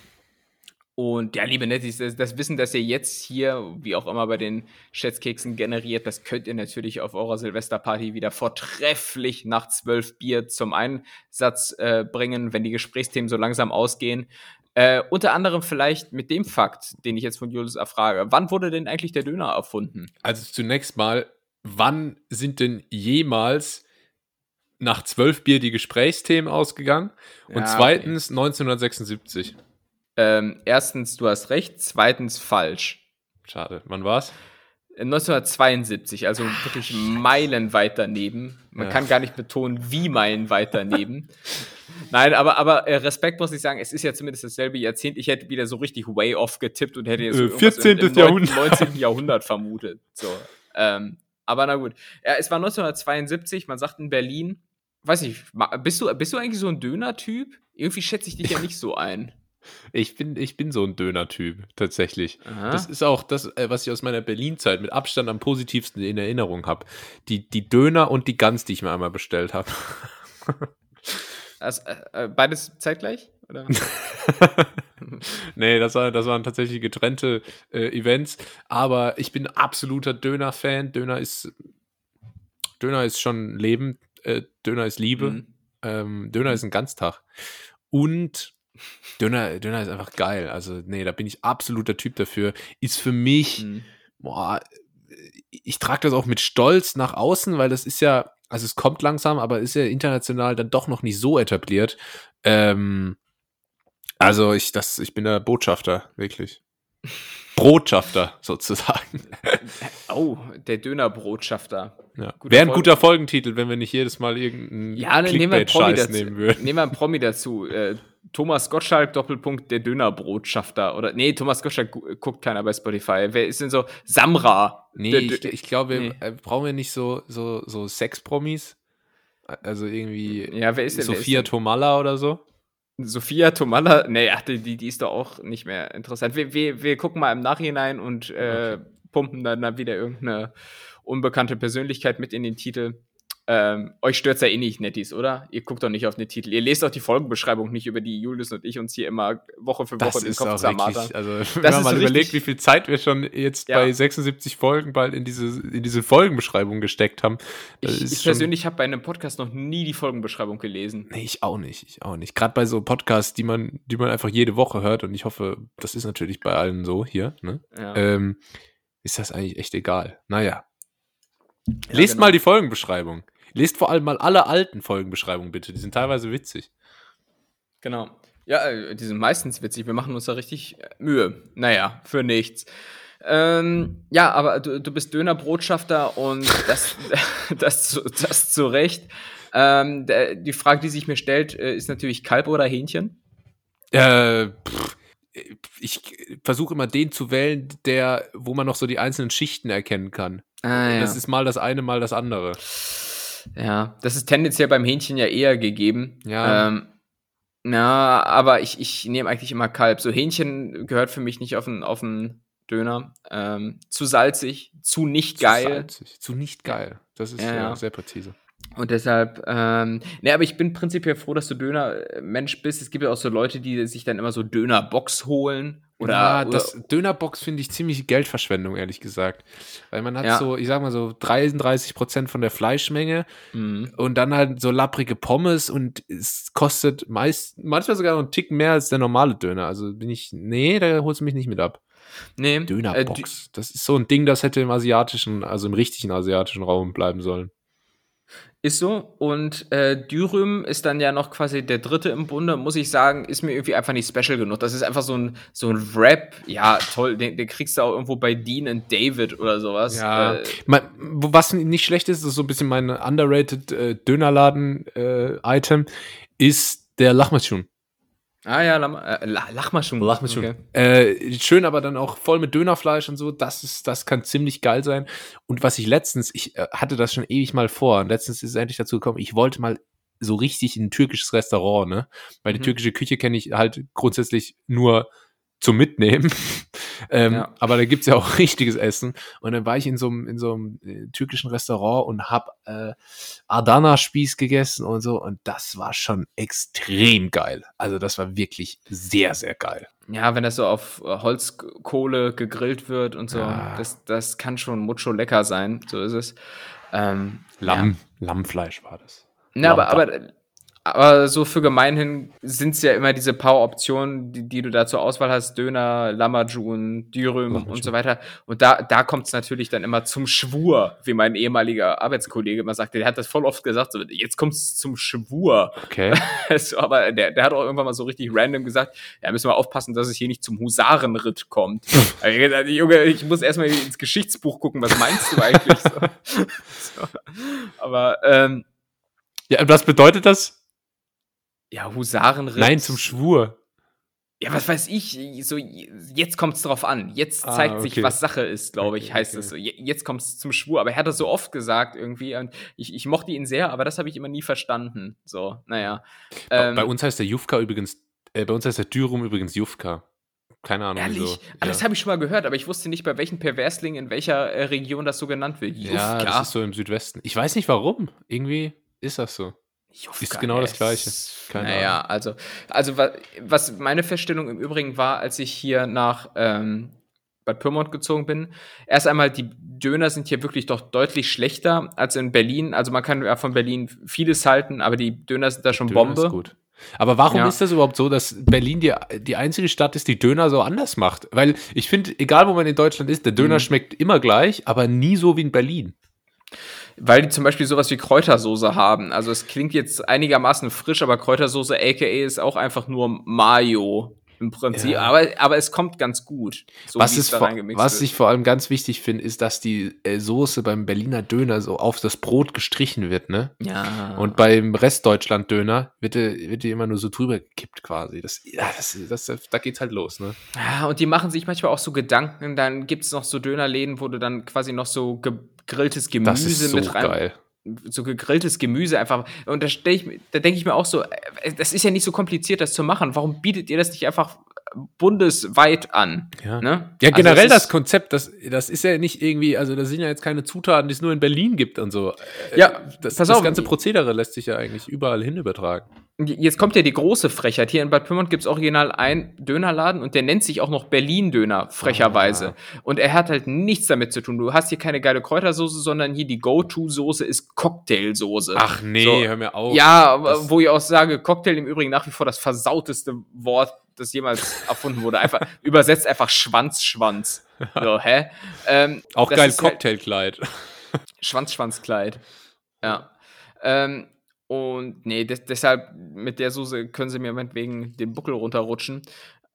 und ja, liebe Nettis, das, das, Wissen, das ihr jetzt hier, wie auch immer bei den Schätzkeksen generiert, das könnt ihr natürlich auf eurer Silvesterparty wieder vortrefflich nach zwölf Bier zum Einsatz äh, bringen, wenn die Gesprächsthemen so langsam ausgehen. Äh, unter anderem vielleicht mit dem Fakt, den ich jetzt von Julius erfrage. Wann wurde denn eigentlich der Döner erfunden? Also zunächst mal, wann sind denn jemals nach zwölf Bier die Gesprächsthemen ausgegangen? Und ja, zweitens okay. 1976. Ähm, erstens, du hast recht. Zweitens, falsch. Schade. Wann war's? 1972, also wirklich meilenweit daneben. Man ja. kann gar nicht betonen, wie meilenweit daneben. Nein, aber, aber äh, Respekt muss ich sagen, es ist ja zumindest dasselbe Jahrzehnt. Ich hätte wieder so richtig way off getippt und hätte jetzt äh, 14. Im, im Jahrhundert. 19. Jahrhundert vermutet. So, ähm, aber na gut. Ja, es war 1972, man sagt in Berlin, weiß ich, bist du, bist du eigentlich so ein Döner-Typ? Irgendwie schätze ich dich ja nicht so ein. Ich bin, ich bin so ein Döner-Typ, tatsächlich. Aha. Das ist auch das, äh, was ich aus meiner Berlin-Zeit mit Abstand am positivsten in Erinnerung habe. Die, die Döner und die Gans, die ich mir einmal bestellt habe. Also, äh, beides zeitgleich? Oder? nee, das, war, das waren tatsächlich getrennte äh, Events. Aber ich bin absoluter Döner-Fan. Döner ist, Döner ist schon Leben. Äh, Döner ist Liebe. Mhm. Ähm, Döner ist ein Ganztag. Und Döner, Döner ist einfach geil. Also, nee, da bin ich absoluter Typ dafür. Ist für mich, mhm. boah, ich trage das auch mit Stolz nach außen, weil das ist ja, also es kommt langsam, aber ist ja international dann doch noch nicht so etabliert. Ähm, also ich, das, ich bin der Botschafter, wirklich. Brotschafter sozusagen. Oh, der Dönerbotschafter. Ja. Wäre ein guter Folgentitel, wenn wir nicht jedes Mal irgendeinen ja, Clickbait-Scheiß nehmen würden. Nehmen wir einen Promi dazu. Äh, Thomas Gottschalk, Doppelpunkt, der Dönerbrotschafter. Oder, nee, Thomas Gottschalk guckt keiner bei Spotify. Wer ist denn so? Samra. Nee, ich, ich, glaube, nee. äh, brauchen wir nicht so, so, so Sex-Promis? Also irgendwie ja, wer ist denn, Sophia ist Tomalla oder so? Sophia Tomalla, nee, ach, die, die ist doch auch nicht mehr interessant. Wir, wir, wir gucken mal im Nachhinein und äh, okay. pumpen dann, dann wieder irgendeine unbekannte Persönlichkeit mit in den Titel. Ähm, euch stört's ja eh nicht, Nettis, oder? Ihr guckt doch nicht auf den Titel. Ihr lest auch die Folgenbeschreibung nicht, über die Julius und ich uns hier immer Woche für Woche das den Kopf zermartern. Also, wenn man mal überlegt, wie viel Zeit wir schon jetzt ja. bei 76 Folgen bald in diese, in diese Folgenbeschreibung gesteckt haben. Ich, ich persönlich habe bei einem Podcast noch nie die Folgenbeschreibung gelesen. Nee, ich auch nicht. Ich auch nicht. Gerade bei so Podcasts, die man, die man einfach jede Woche hört, und ich hoffe, das ist natürlich bei allen so hier, ne? Ja. Ähm, ist das eigentlich echt egal. Naja. Ja, Lest genau. mal die Folgenbeschreibung. Lest vor allem mal alle alten Folgenbeschreibungen bitte. Die sind teilweise witzig. Genau. Ja, äh, die sind meistens witzig. Wir machen uns da richtig äh, Mühe. Naja, für nichts. Ähm, ja, aber du, du bist Dönerbotschafter und das, das, das zu Recht. Ähm, der, die Frage, die sich mir stellt, äh, ist natürlich Kalb oder Hähnchen? Äh, pff, ich versuche immer den zu wählen, der, wo man noch so die einzelnen Schichten erkennen kann. Ah, ja. Das ist mal das eine, mal das andere. Ja, das ist tendenziell beim Hähnchen ja eher gegeben. Ja. Ähm, na, aber ich, ich nehme eigentlich immer Kalb. So Hähnchen gehört für mich nicht auf einen auf Döner. Ähm, zu salzig, zu nicht geil. Zu salzig, zu nicht geil. Das ist ja, ja sehr präzise. Und deshalb, ähm, ne, aber ich bin prinzipiell froh, dass du Döner-Mensch bist. Es gibt ja auch so Leute, die sich dann immer so Döner-Box holen oder, ja, das Dönerbox finde ich ziemlich Geldverschwendung, ehrlich gesagt. Weil man hat ja. so, ich sag mal so 33 Prozent von der Fleischmenge mhm. und dann halt so lapprige Pommes und es kostet meist, manchmal sogar noch einen Tick mehr als der normale Döner. Also bin ich, nee, da holst du mich nicht mit ab. Nee. Dönerbox. Äh, das ist so ein Ding, das hätte im asiatischen, also im richtigen asiatischen Raum bleiben sollen. Ist so. Und äh, Dürüm ist dann ja noch quasi der dritte im Bunde, muss ich sagen, ist mir irgendwie einfach nicht special genug. Das ist einfach so ein, so ein Rap. Ja, toll, den, den kriegst du auch irgendwo bei Dean und David oder sowas. Ja. Äh, was nicht schlecht ist, ist so ein bisschen mein underrated äh, Dönerladen-Item, äh, ist der Lachmaschun. Ah ja, äh, Lachmaschun. Lachmaschun. Okay. Äh, schön, aber dann auch voll mit Dönerfleisch und so. Das ist, das kann ziemlich geil sein. Und was ich letztens, ich äh, hatte das schon ewig mal vor und letztens ist es endlich dazu gekommen, ich wollte mal so richtig in ein türkisches Restaurant, ne? Weil die mhm. türkische Küche kenne ich halt grundsätzlich nur zum Mitnehmen. ähm, ja. Aber da gibt's ja auch richtiges Essen. Und dann war ich in so einem, in so einem äh, türkischen Restaurant und hab äh, Adana-Spieß gegessen und so. Und das war schon extrem geil. Also das war wirklich sehr, sehr geil. Ja, wenn das so auf äh, Holzkohle gegrillt wird und so, ja. das, das kann schon mucho lecker sein. So ist es. Ähm, Lamm, ja. Lammfleisch war das. Ja, aber, aber aber so für gemeinhin sind es ja immer diese paar Optionen, die, die, du da zur Auswahl hast: Döner, Lamajun, Dürüm und so weiter. Und da, da kommt es natürlich dann immer zum Schwur, wie mein ehemaliger Arbeitskollege immer sagte. Der hat das voll oft gesagt: so, jetzt kommt es zum Schwur. Okay. so, aber der, der hat auch irgendwann mal so richtig random gesagt: Ja, müssen wir aufpassen, dass es hier nicht zum Husarenritt kommt. ich gesagt, Junge, ich muss erstmal ins Geschichtsbuch gucken, was meinst du eigentlich? so. so. Aber, ähm, ja, was bedeutet das? Ja, Husarenritt. Nein, zum Schwur. Ja, was weiß ich, so jetzt kommt es drauf an. Jetzt ah, zeigt okay. sich, was Sache ist, glaube ich, okay, heißt es so. Jetzt kommt es zum Schwur, aber er hat das so oft gesagt irgendwie und ich, ich mochte ihn sehr, aber das habe ich immer nie verstanden. So, naja. Ähm, bei uns heißt der Jufka übrigens, äh, bei uns heißt der Dürum übrigens Jufka. Keine Ahnung. Ehrlich? Wieso. Ah, ja. Das habe ich schon mal gehört, aber ich wusste nicht, bei welchen Perversling in welcher äh, Region das so genannt wird. Jufka. Ja, das ist so im Südwesten. Ich weiß nicht warum. Irgendwie ist das so. Jufka ist genau das Gleiche. Keine naja, Ahnung. also, also was meine Feststellung im Übrigen war, als ich hier nach ähm, Bad Pyrmont gezogen bin, erst einmal, die Döner sind hier wirklich doch deutlich schlechter als in Berlin. Also man kann ja von Berlin vieles halten, aber die Döner sind da schon Döner Bombe. Ist gut. Aber warum ja. ist das überhaupt so, dass Berlin die, die einzige Stadt ist, die Döner so anders macht? Weil ich finde, egal wo man in Deutschland ist, der Döner mhm. schmeckt immer gleich, aber nie so wie in Berlin weil die zum Beispiel sowas wie Kräutersoße haben. Also es klingt jetzt einigermaßen frisch, aber Kräutersoße aka ist auch einfach nur Mayo im Prinzip, ja. aber, aber es kommt ganz gut. So was, ist vor, was ich vor allem ganz wichtig finde, ist, dass die äh, Soße beim Berliner Döner so auf das Brot gestrichen wird, ne? Ja. Und beim Restdeutschland-Döner wird die, wird die immer nur so drüber gekippt quasi. Das, ja, das, das, da geht's halt los, ne? Ja, und die machen sich manchmal auch so Gedanken, dann gibt's noch so Dönerläden, wo du dann quasi noch so gegrilltes Gemüse so mit rein. Geil so gegrilltes Gemüse einfach. Und da, da denke ich mir auch so, äh, das ist ja nicht so kompliziert, das zu machen. Warum bietet ihr das nicht einfach bundesweit an? Ja, ne? ja also generell das, das, Konzept, das, das ist ja nicht irgendwie, also da sind ja jetzt keine Zutaten, die es nur in Berlin gibt und so. Ja, das, das auf, ganze Prozedere lässt sich ja eigentlich überall hin übertragen. Jetzt kommt ja die große Frechheit. Hier in Bad Pyrmont gibt es original einen Dönerladen und der nennt sich auch noch Berlin-Döner, frecherweise. Ah. Und er hat halt nichts damit zu tun. Du hast hier keine geile Kräutersoße, sondern hier die Go-To-Soße ist Cocktailsoße. Ach nee, so. hör mir auf. Ja, das wo ich auch sage, Cocktail im Übrigen nach wie vor das versauteste Wort, das jemals erfunden wurde. Einfach übersetzt einfach Schwanz-Schwanz. So, hä? Ähm, auch geil halt Cocktailkleid. Schwanz-Schwanzkleid. Ja. Ähm, und nee, des, deshalb mit der Soße können sie mir meinetwegen den Buckel runterrutschen.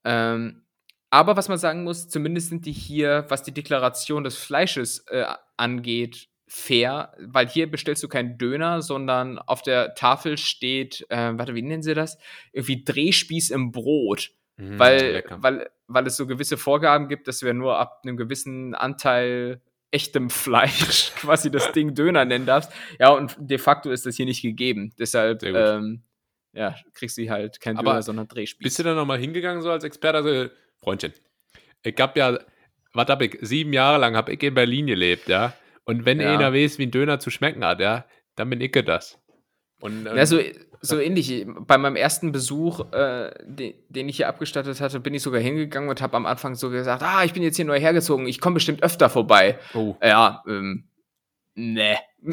Ähm, aber was man sagen muss, zumindest sind die hier, was die Deklaration des Fleisches äh, angeht, fair, weil hier bestellst du keinen Döner, sondern auf der Tafel steht, äh, warte, wie nennen sie das? Irgendwie Drehspieß im Brot. Mhm, weil, weil, weil es so gewisse Vorgaben gibt, dass wir nur ab einem gewissen Anteil echtem Fleisch quasi das Ding Döner nennen darfst. Ja, und de facto ist das hier nicht gegeben. Deshalb, ähm, ja, kriegst du halt kein Aber Döner, sondern Drehspieß. Bist du da nochmal hingegangen, so als Experte? Also, Freundchen, ich hab ja, was hab ich, sieben Jahre lang hab ich in Berlin gelebt, ja. Und wenn ja. einer weiß, wie ein Döner zu schmecken hat, ja, dann bin ich das. Und, ähm, ja, so, so ähnlich. Bei meinem ersten Besuch, äh, den, den, ich hier abgestattet hatte, bin ich sogar hingegangen und habe am Anfang so gesagt, ah, ich bin jetzt hier neu hergezogen, ich komme bestimmt öfter vorbei. Oh. Ja, ähm, ne.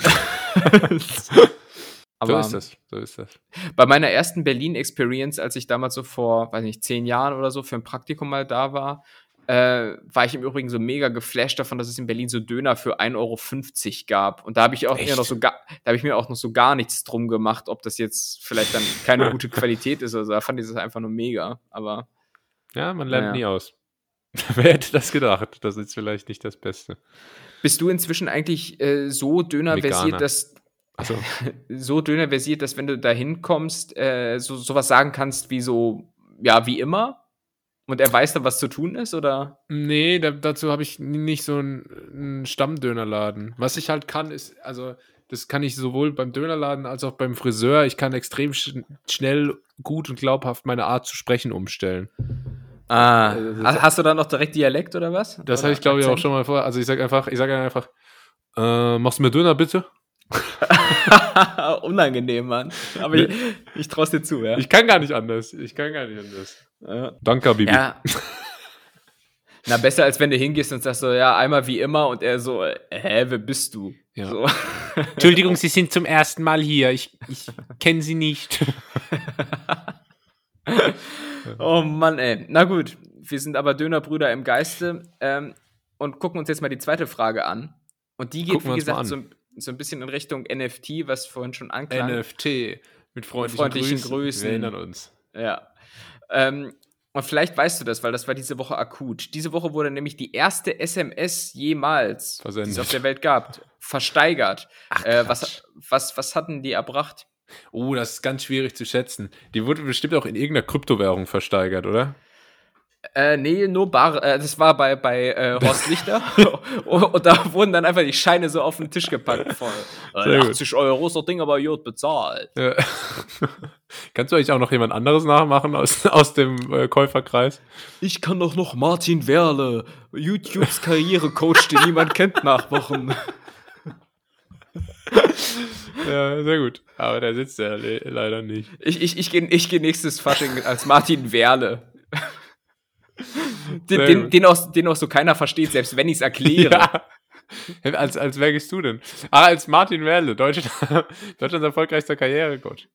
Aber, so ist das, so ist das. Bei meiner ersten Berlin-Experience, als ich damals so vor, weiß nicht, zehn Jahren oder so für ein Praktikum mal da war, äh, war ich im Übrigen so mega geflasht davon, dass es in Berlin so Döner für 1,50 Euro gab. Und da habe ich auch mir noch so gar, da habe ich mir auch noch so gar nichts drum gemacht, ob das jetzt vielleicht dann keine gute Qualität ist. Also da fand ich das einfach nur mega. Aber. Ja, man lernt naja. nie aus. Wer hätte das gedacht? Das ist vielleicht nicht das Beste. Bist du inzwischen eigentlich äh, so dönerversiert, dass so. so dönerversiert, dass wenn du da hinkommst, äh, so sowas sagen kannst wie so, ja, wie immer? Und er weiß dann, was zu tun ist, oder? Nee, da, dazu habe ich nicht so einen, einen, Stammdönerladen. Was ich halt kann, ist, also Das kann ich sowohl beim Dönerladen als auch beim Friseur. Ich kann extrem sch schnell, gut und glaubhaft meine Art zu sprechen umstellen. Ah, also, hast du dann noch direkt Dialekt oder was? Das habe ich, glaube ich, auch schon mal vor. Also ich sage einfach, ich sage einfach, äh, machst du mir Döner bitte? Unangenehm, Mann. Aber ich, ich traue dir zu, ja. Ich kann gar nicht anders. Ich kann gar nicht anders. Ja. Danke, Bibi. Ja. Na, besser als wenn du hingehst und sagst so, ja, einmal wie immer und er so, hä, wer bist du? Ja. So. Entschuldigung, Sie sind zum ersten Mal hier. Ich, ich kenne Sie nicht. oh Mann, ey. Na gut, wir sind aber Dönerbrüder im Geiste ähm, und gucken uns jetzt mal die zweite Frage an. Und die geht, gucken wie gesagt, so, so, ein bisschen in Richtung NFT, was vorhin schon anklang. NFT mit freundlichen, freundlichen Grüßen. Grüßen. Wir erinnern uns. Ja. Ähm, und vielleicht weißt du das, weil das war diese Woche akut. Diese Woche wurde nämlich die erste SMS jemals, Versendet. die es auf der Welt gab, versteigert. Ach, äh, was, was, was hatten die erbracht? Oh, das ist ganz schwierig zu schätzen. Die wurde bestimmt auch in irgendeiner Kryptowährung versteigert, oder? Äh, nee, nur bar, äh, das war bei, bei äh, Horst Lichter. und da wurden dann einfach die Scheine so auf den Tisch gepackt. Voll. Äh, 80 Euro ist das Ding aber gut bezahlt. Ja. Kannst du eigentlich auch noch jemand anderes nachmachen aus, aus dem äh, Käuferkreis? Ich kann doch noch Martin Werle, YouTubes Karrierecoach, den niemand kennt, nachmachen. ja, sehr gut. Aber der sitzt ja le leider nicht. Ich, ich, ich gehe ich geh nächstes Fasching als Martin Werle. Den, den, den, auch, den auch so keiner versteht, selbst wenn ich es erkläre. Ja. Als, als wer gehst du denn? Ah, als Martin Werle, Deutschland, Deutschlands erfolgreichster Karrierecoach.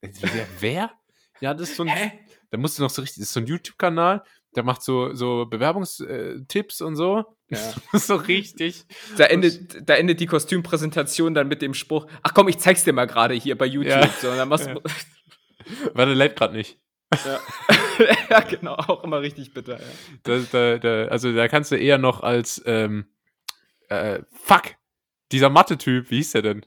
Wer? Ja, das ist so ein. Hä? Da musst du noch so richtig. Das ist so ein YouTube-Kanal, der macht so, so Bewerbungstipps und so. Ja. Das ist so richtig. Da endet, da endet die Kostümpräsentation dann mit dem Spruch: Ach komm, ich zeig's dir mal gerade hier bei YouTube. Ja. So, dann machst ja. Weil der lädt gerade nicht. Ja. ja, genau, auch immer richtig bitter. Ja. Das, da, da, also da kannst du eher noch als ähm, äh, fuck, dieser Mathe-Typ, wie hieß der denn?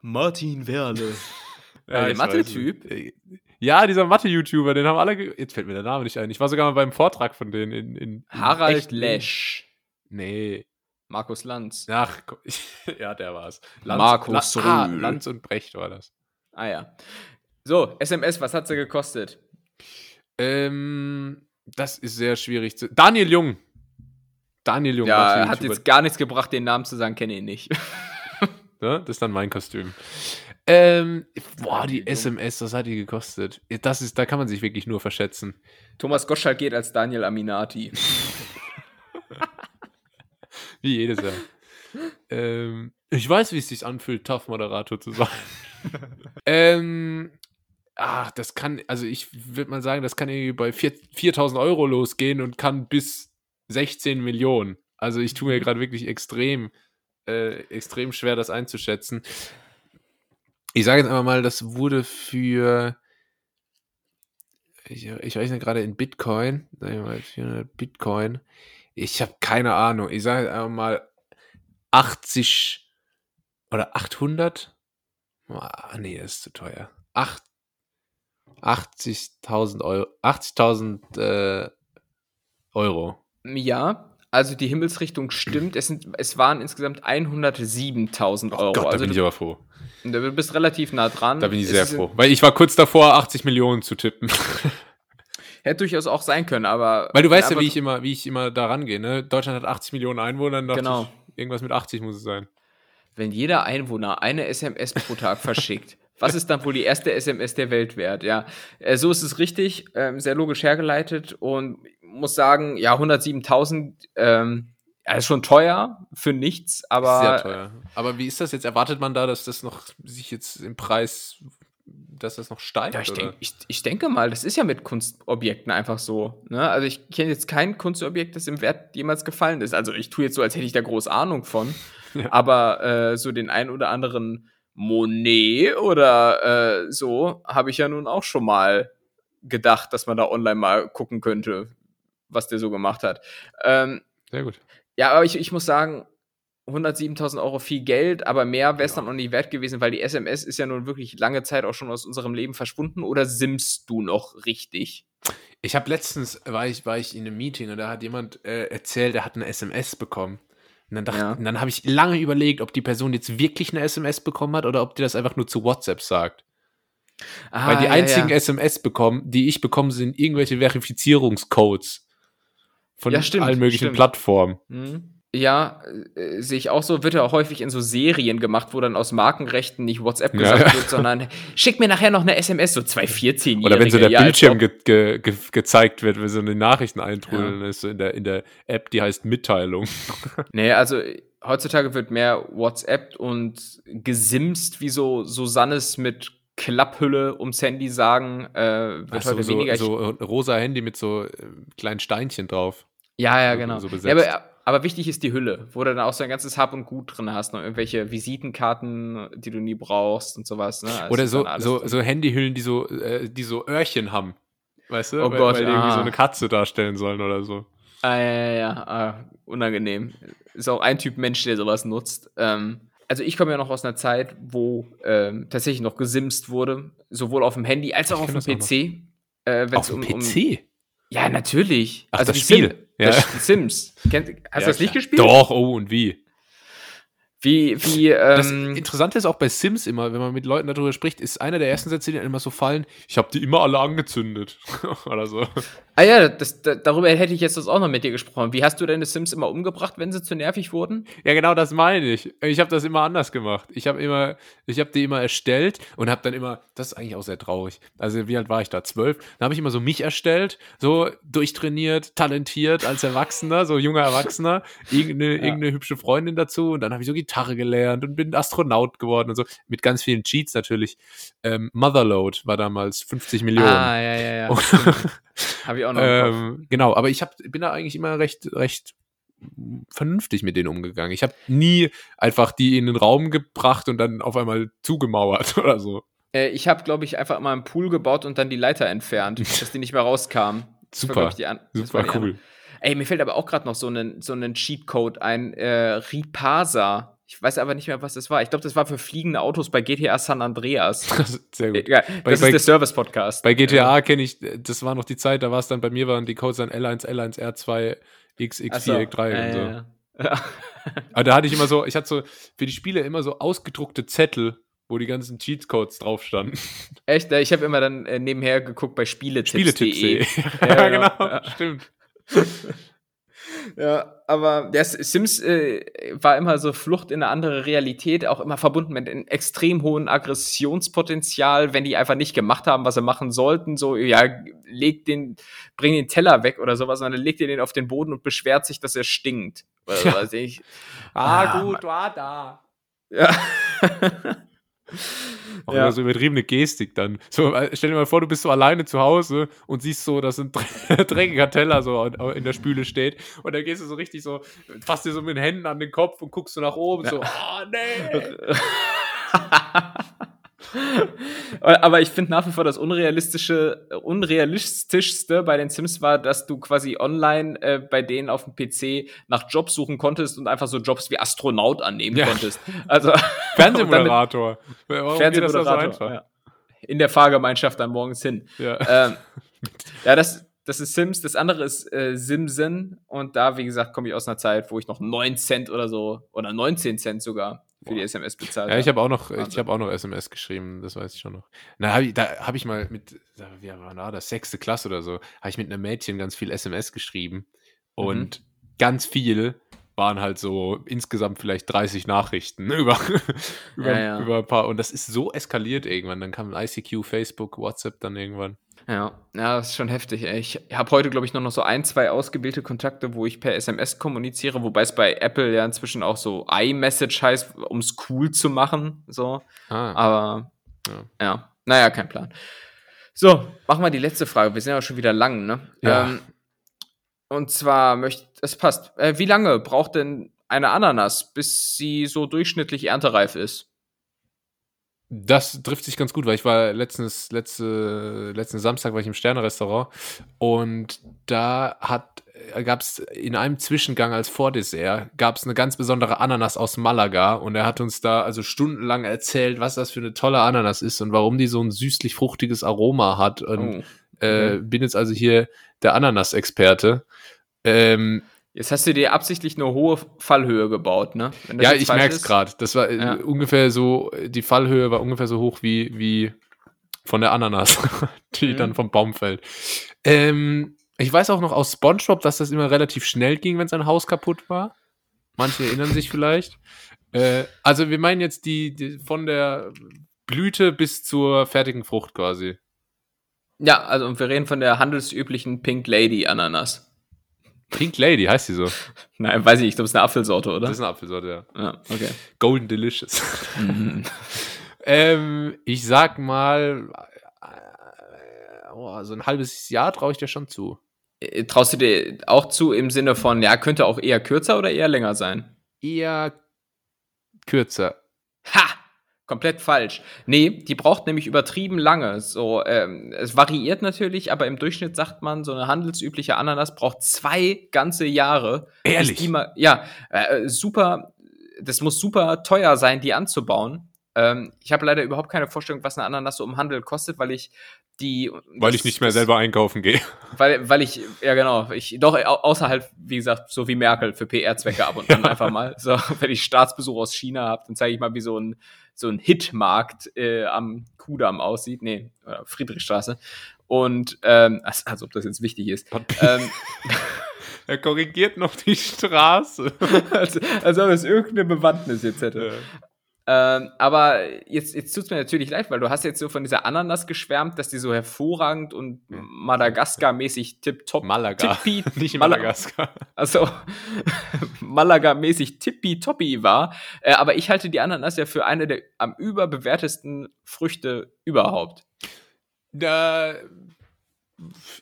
Martin Werle. ja, der Mathe-Typ? Äh, ja, dieser Mathe-YouTuber, den haben alle. Jetzt fällt mir der Name nicht ein. Ich war sogar mal beim Vortrag von denen in. in, in Harald Lesch. Nee. Markus Lanz. Ach, ja, der war's. Lanz, Markus La ah, Lanz und Brecht war das. Ah ja. So, SMS, was hat sie gekostet? Ähm, das ist sehr schwierig zu. Daniel Jung. Daniel Jung. Ja, hat jetzt gar nichts gebracht, den Namen zu sagen, kenne ihn nicht. ne? Das ist dann mein Kostüm. Ähm, boah, die SMS, was hat die gekostet? Das ist, da kann man sich wirklich nur verschätzen. Thomas Gottschalk geht als Daniel Aminati. wie jedes Jahr. ähm, ich weiß, wie es sich anfühlt, Tough-Moderator zu sein. ähm, ach, das kann, also ich würde mal sagen, das kann irgendwie bei 4000 Euro losgehen und kann bis 16 Millionen. Also ich tue mir mhm. gerade wirklich extrem, äh, extrem schwer, das einzuschätzen. Ich sage jetzt einfach mal, das wurde für, ich, ich nicht, gerade in Bitcoin, sagen wir mal 400 Bitcoin. Ich habe keine Ahnung. Ich sage einfach mal 80 oder 800. Ah, nee, das ist zu teuer. 80.000 Euro. 80.000 äh, Euro. Ja, also die Himmelsrichtung stimmt. Es, sind, es waren insgesamt 107.000 Euro. Oh Gott, da also bin ich aber froh. Du bist relativ nah dran. Da bin ich sehr es froh. Weil ich war kurz davor, 80 Millionen zu tippen. Hätte durchaus auch sein können, aber. Weil du weißt ja, wie ich immer, wie ich immer da rangehe, ne? Deutschland hat 80 Millionen Einwohner, dann genau. Ich, irgendwas mit 80 muss es sein. Wenn jeder Einwohner eine SMS pro Tag verschickt, was ist dann wohl die erste SMS der Welt wert? Ja, äh, so ist es richtig, ähm, sehr logisch hergeleitet und muss sagen, ja, 107.000 ähm, ja, ist schon teuer für nichts, aber. Sehr teuer. Aber wie ist das jetzt? Erwartet man da, dass das noch sich jetzt im Preis, dass das noch steigt? Ja, ich, denk, ich, ich denke mal, das ist ja mit Kunstobjekten einfach so. Ne? Also ich kenne jetzt kein Kunstobjekt, das im Wert jemals gefallen ist. Also ich tue jetzt so, als hätte ich da groß Ahnung von. Ja. Aber äh, so den ein oder anderen Monet oder äh, so habe ich ja nun auch schon mal gedacht, dass man da online mal gucken könnte, was der so gemacht hat. Ähm, Sehr gut. Ja, aber ich, ich muss sagen, 107.000 Euro viel Geld, aber mehr wäre es ja. dann noch nicht wert gewesen, weil die SMS ist ja nun wirklich lange Zeit auch schon aus unserem Leben verschwunden. Oder simmst du noch richtig? Ich habe letztens, war ich, war ich in einem Meeting und da hat jemand äh, erzählt, er hat eine SMS bekommen Und dann, dachte, ja. dann habe ich lange überlegt, ob die Person jetzt wirklich eine SMS bekommen hat oder ob die das einfach nur zu WhatsApp sagt. Ah, Weil die ja, einzigen ja. SMS bekommen, die ich bekomme, sind irgendwelche Verifizierungscodes von stimmt, allen möglichen stimmt. Plattformen. Mhm. Ja, äh, sehe ich auch so, wird ja auch häufig in so Serien gemacht, wo dann aus Markenrechten nicht WhatsApp gesagt ja. wird, sondern schick mir nachher noch eine SMS, so zwei 14-Jährige. Oder wenn so der ja, Bildschirm ge ge ge gezeigt wird, wenn so eine Nachrichten eintrudeln, ja. ist so in der, in der App, die heißt Mitteilung. Nee, also heutzutage wird mehr WhatsApp und gesimst, wie so Susannes mit Klapphülle ums Handy sagen, äh, wird Ach, heute so, weniger. So, so rosa Handy mit so äh, kleinen Steinchen drauf. Ja, ja, genau. So ja, aber, aber, wichtig ist die Hülle, wo du dann auch so ein ganzes Hab und Gut drin hast, noch irgendwelche Visitenkarten, die du nie brauchst und sowas. Ne? Also Oder so, so, so Handyhüllen, die so, äh, die so Öhrchen haben. Weißt du? Oh weil, Gott, weil die irgendwie so eine Katze darstellen sollen oder so. Ah, ja, ja, ja. Ah, unangenehm. Ist auch ein Typ Mensch, der sowas nutzt. Ähm, also ich komme ja noch aus einer Zeit, wo ähm, tatsächlich noch gesimst wurde, sowohl auf dem Handy als auch auf dem PC. Äh, auf dem um, PC? Ja, natürlich. Ach, also das Spiel. Sim, ja. das Sims. Kennt, hast ja, du das nicht gespielt? Doch, oh und wie? Wie, wie, ähm, Das Interessante ist auch bei Sims immer, wenn man mit Leuten darüber spricht, ist einer der ersten Sätze, die dann immer so fallen, ich habe die immer alle angezündet. Oder so. Ah ja, das, da, darüber hätte ich jetzt das auch noch mit dir gesprochen. Wie hast du deine Sims immer umgebracht, wenn sie zu nervig wurden? Ja, genau, das meine ich. Ich habe das immer anders gemacht. Ich habe immer, ich habe die immer erstellt und habe dann immer, das ist eigentlich auch sehr traurig. Also wie alt war ich da? Zwölf. Dann habe ich immer so mich erstellt, so durchtrainiert, talentiert als Erwachsener, so junger Erwachsener, irgendeine, ja. irgendeine hübsche Freundin dazu und dann habe ich so Gitarre gelernt und bin Astronaut geworden und so. Mit ganz vielen Cheats natürlich. Ähm, Motherload war damals 50 Millionen. Ah, ja, ja, ja. Habe ich auch noch. Ähm, genau, aber ich hab, bin da eigentlich immer recht, recht vernünftig mit denen umgegangen. Ich habe nie einfach die in den Raum gebracht und dann auf einmal zugemauert oder so. Äh, ich habe, glaube ich, einfach mal einen Pool gebaut und dann die Leiter entfernt, dass die nicht mehr rauskam. Super, war, super cool. Ey, mir fällt aber auch gerade noch so ein so einen Cheatcode ein, äh, Ripasa. Ich weiß aber nicht mehr, was das war. Ich glaube, das war für fliegende Autos bei GTA San Andreas. Sehr gut. Ja, das bei, ist bei, der Service-Podcast. Bei GTA ja. kenne ich, das war noch die Zeit, da war es dann, bei mir waren die Codes dann L1, L1, R2, XX4, so. X3 äh, und so. Ja, ja. Aber da hatte ich immer so, ich hatte so für die Spiele immer so ausgedruckte Zettel, wo die ganzen Cheatcodes drauf standen. Echt? Ich habe immer dann äh, nebenher geguckt bei Spieletipps.de. Spieletipps.de. ja, genau, stimmt. Ja, aber der Sims äh, war immer so Flucht in eine andere Realität, auch immer verbunden mit einem extrem hohen Aggressionspotenzial, wenn die einfach nicht gemacht haben, was sie machen sollten. So, ja, leg den, bring den Teller weg oder sowas, sondern legt ihr den auf den Boden und beschwert sich, dass er stinkt. Oder ja. weiß ich. Ah, ah gut, war da. Ja. Auch ja. immer so übertriebene Gestik dann. So, äh, stell dir mal vor, du bist so alleine zu Hause und siehst so, dass ein dreckiger Teller so in der Spüle steht und dann gehst du so richtig so, fasst dir so mit den Händen an den Kopf und guckst so nach oben, ja. so, oh nee. Aber ich finde nach wie vor das unrealistische, unrealistischste bei den Sims war, dass du quasi online äh, bei denen auf dem PC nach Jobs suchen konntest und einfach so Jobs wie Astronaut annehmen ja. konntest. Also Fernsehmoderator. Fernsehmoderator. So ja. In der Fahrgemeinschaft dann morgens hin. Ja, ähm, ja das, das ist Sims, das andere ist äh, Simsen und da, wie gesagt, komme ich aus einer Zeit, wo ich noch 9 Cent oder so oder 19 Cent sogar für die SMS bezahlt. Ja, ich habe auch noch, ich habe auch noch SMS geschrieben, das weiß ich schon noch. Na, hab ich, da habe ich mal mit, wie war da, das sechste Klasse oder so, habe ich mit einem Mädchen ganz viel SMS geschrieben und mhm. ganz viel waren halt so insgesamt vielleicht 30 Nachrichten über, über, ja, ja. über ein paar. Und das ist so eskaliert irgendwann. Dann kam ICQ, Facebook, WhatsApp dann irgendwann. Ja, ja, das ist schon heftig. Ey. Ich habe heute, glaube ich, noch, noch so ein, zwei ausgewählte Kontakte, wo ich per SMS kommuniziere, wobei es bei Apple ja inzwischen auch so iMessage heißt, um es cool zu machen. So. Ah. Aber ja. ja, naja, kein Plan. So, machen wir die letzte Frage. Wir sind ja schon wieder lang, ne? Ja. Ähm, und zwar möchte, es passt. Äh, wie lange braucht denn eine Ananas, bis sie so durchschnittlich erntereif ist? Das trifft sich ganz gut, weil ich war letztens, letzte, letzten Samstag war ich im Sterne-Restaurant und da hat gab es in einem Zwischengang als Vordessert gab es eine ganz besondere Ananas aus Malaga und er hat uns da also stundenlang erzählt, was das für eine tolle Ananas ist und warum die so ein süßlich fruchtiges Aroma hat und oh, äh, bin jetzt also hier der Ananas-Experte. Ähm, Jetzt hast du dir absichtlich eine hohe Fallhöhe gebaut, ne? Ja, ich merke es gerade. Das war äh, ja. ungefähr so, die Fallhöhe war ungefähr so hoch wie, wie von der Ananas, die mhm. dann vom Baum fällt. Ähm, ich weiß auch noch aus SpongeBob, dass das immer relativ schnell ging, wenn sein Haus kaputt war. Manche erinnern sich vielleicht. Äh, also wir meinen jetzt die, die, von der Blüte bis zur fertigen Frucht quasi. Ja, also und wir reden von der handelsüblichen Pink Lady Ananas. Pink Lady, heißt die so? Nein, weiß ich nicht. Ich glaube, es ist eine Apfelsorte, oder? Das ist eine Apfelsorte, ja. Ja, okay. Golden Delicious. Mhm. ähm, ich sag mal, äh, oh, so ein halbes Jahr traue ich dir schon zu. Äh, traust du dir auch zu im Sinne von, ja, könnte auch eher kürzer oder eher länger sein? Eher kürzer. Ha! Komplett falsch. Nee, die braucht nämlich übertrieben lange. So, ähm, es variiert natürlich, aber im Durchschnitt sagt man, so eine handelsübliche Ananas braucht zwei ganze Jahre. Ehrlich? Mal, ja, äh, super. Das muss super teuer sein, die anzubauen. Ähm, ich habe leider überhaupt keine Vorstellung, was eine Ananas so im Handel kostet, weil ich die. Weil ich nicht mehr das, selber einkaufen gehe. Weil, weil ich, ja genau, ich doch außerhalb, wie gesagt, so wie Merkel für PR-Zwecke ab und an einfach mal. So, wenn ich Staatsbesuch aus China habe, dann zeige ich mal, wie so ein so ein Hitmarkt äh, am Kudamm aussieht. Nee, Friedrichstraße. Und, ähm, als, als ob das jetzt wichtig ist. ähm, er korrigiert noch die Straße. als, als ob es irgendeine Bewandtnis jetzt hätte. Ja. Ähm, aber jetzt, jetzt tut es mir natürlich leid, weil du hast jetzt so von dieser Ananas geschwärmt, dass die so hervorragend und Madagaskar-mäßig tipptopp. Malaga. Tippi, Nicht Madagaskar. Also Malaga-mäßig tippitoppi war. Äh, aber ich halte die Ananas ja für eine der am überbewertesten Früchte überhaupt. Da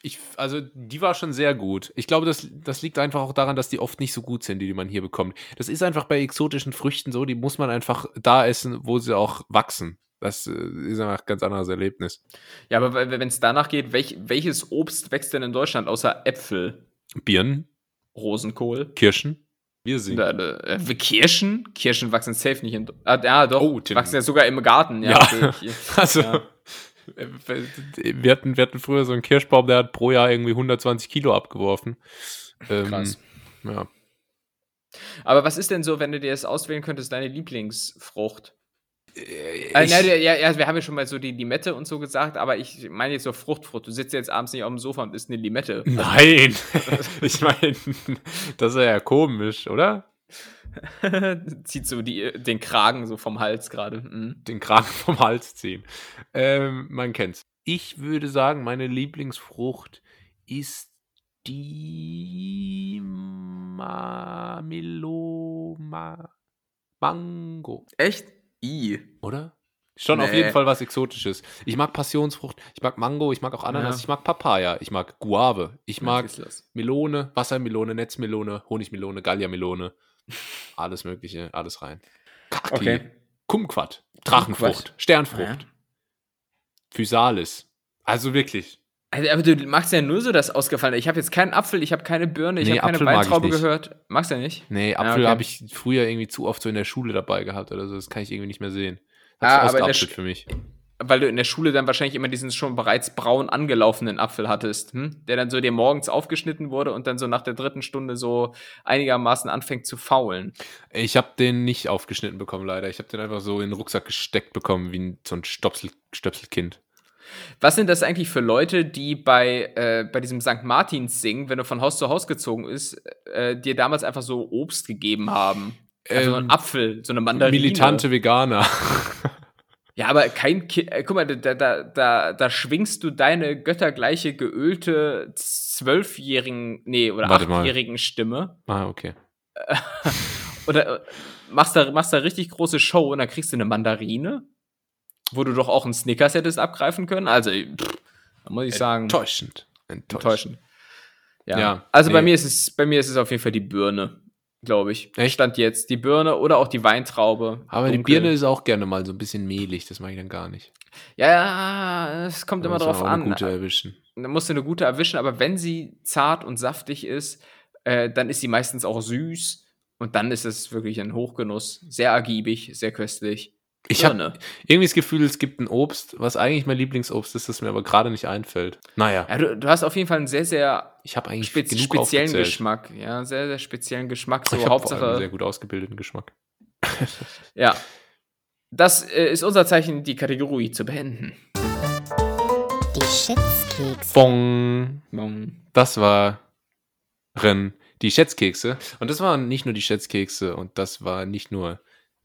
ich, also die war schon sehr gut. Ich glaube, das, das liegt einfach auch daran, dass die oft nicht so gut sind, die, die man hier bekommt. Das ist einfach bei exotischen Früchten so, die muss man einfach da essen, wo sie auch wachsen. Das äh, ist einfach ein ganz anderes Erlebnis. Ja, aber wenn es danach geht, welch, welches Obst wächst denn in Deutschland außer Äpfel? Birnen. Rosenkohl. Kirschen. Wir sind. Äh, Kirschen? Kirschen wachsen safe nicht in. Ah, ja, doch. Oh, wachsen ja sogar im Garten. Ja. ja. Okay. also. Ja. Wir hatten, wir hatten früher so einen Kirschbaum, der hat pro Jahr irgendwie 120 Kilo abgeworfen. Ähm, Krass. Ja. Aber was ist denn so, wenn du dir das auswählen könntest, deine Lieblingsfrucht? Äh, also, ja, ja, wir haben ja schon mal so die Limette und so gesagt, aber ich meine jetzt so Fruchtfrucht. Du sitzt jetzt abends nicht auf dem Sofa und isst eine Limette. Nein! ich meine, das ist ja komisch, oder? Zieht so die, den Kragen so vom Hals gerade. Mhm. Den Kragen vom Hals ziehen. Ähm, man kennt's. Ich würde sagen, meine Lieblingsfrucht ist die Mamelo Ma Mango. Echt? I. Oder? Schon nee. auf jeden Fall was Exotisches. Ich mag Passionsfrucht, ich mag Mango, ich mag auch Ananas, ja. ich mag Papaya, ich mag Guave, ich mag Melone, Wassermelone, Netzmelone, Honigmelone, Galliamelone. Alles Mögliche, alles rein. Kaki, okay. Kumquat, Drachenfrucht, Kumquat. Sternfrucht, ja. Physalis. Also wirklich. Also, aber du machst ja nur so das Ausgefallene. Ich habe jetzt keinen Apfel, ich habe keine Birne, ich nee, habe keine Weintraube gehört. Magst du ja nicht? Nee, Apfel ah, okay. habe ich früher irgendwie zu oft so in der Schule dabei gehabt oder so. Das kann ich irgendwie nicht mehr sehen. Hat ah, aber für mich weil du in der Schule dann wahrscheinlich immer diesen schon bereits braun angelaufenen Apfel hattest, hm? der dann so dir morgens aufgeschnitten wurde und dann so nach der dritten Stunde so einigermaßen anfängt zu faulen. Ich habe den nicht aufgeschnitten bekommen, leider. Ich habe den einfach so in den Rucksack gesteckt bekommen, wie so ein Stöpsel, Stöpselkind. Was sind das eigentlich für Leute, die bei, äh, bei diesem St. Martins singen, wenn du von Haus zu Haus gezogen ist, äh, dir damals einfach so Obst gegeben haben? Also ähm, so ein Apfel, so eine Mandarine. Militante Veganer. Ja, aber kein Kind, äh, guck mal, da, da, da, da schwingst du deine göttergleiche geölte zwölfjährigen, nee, oder achtjährigen Stimme. Ah, okay. oder äh, machst da, machst da richtig große Show und dann kriegst du eine Mandarine, wo du doch auch einen Snickers hättest abgreifen können. Also, pff, da muss ich sagen. Enttäuschend. Enttäuschend. Enttäuschend. Ja. ja. also nee. bei mir ist es, bei mir ist es auf jeden Fall die Birne glaube ich. Echt? Stand jetzt die Birne oder auch die Weintraube. Aber dunkel. die Birne ist auch gerne mal so ein bisschen mehlig, das mag ich dann gar nicht. Ja, es kommt da immer drauf an. Eine gute erwischen. Da musst du eine gute erwischen, aber wenn sie zart und saftig ist, äh, dann ist sie meistens auch süß und dann ist es wirklich ein Hochgenuss. Sehr ergiebig, sehr köstlich. Ich habe ne? irgendwie das Gefühl, es gibt ein Obst, was eigentlich mein Lieblingsobst ist, das mir aber gerade nicht einfällt. Naja. Ja, du, du, hast auf jeden Fall einen sehr, sehr ich eigentlich spez speziellen Geschmack. Ja, sehr, sehr speziellen Geschmack. So ich Hauptsache einen sehr gut ausgebildeten Geschmack. ja. Das äh, ist unser Zeichen, die Kategorie zu beenden. Die Schätzkekse. Bong. Bong. Das war Ren, die Schätzkekse. Und das waren nicht nur die Schätzkekse und das war nicht nur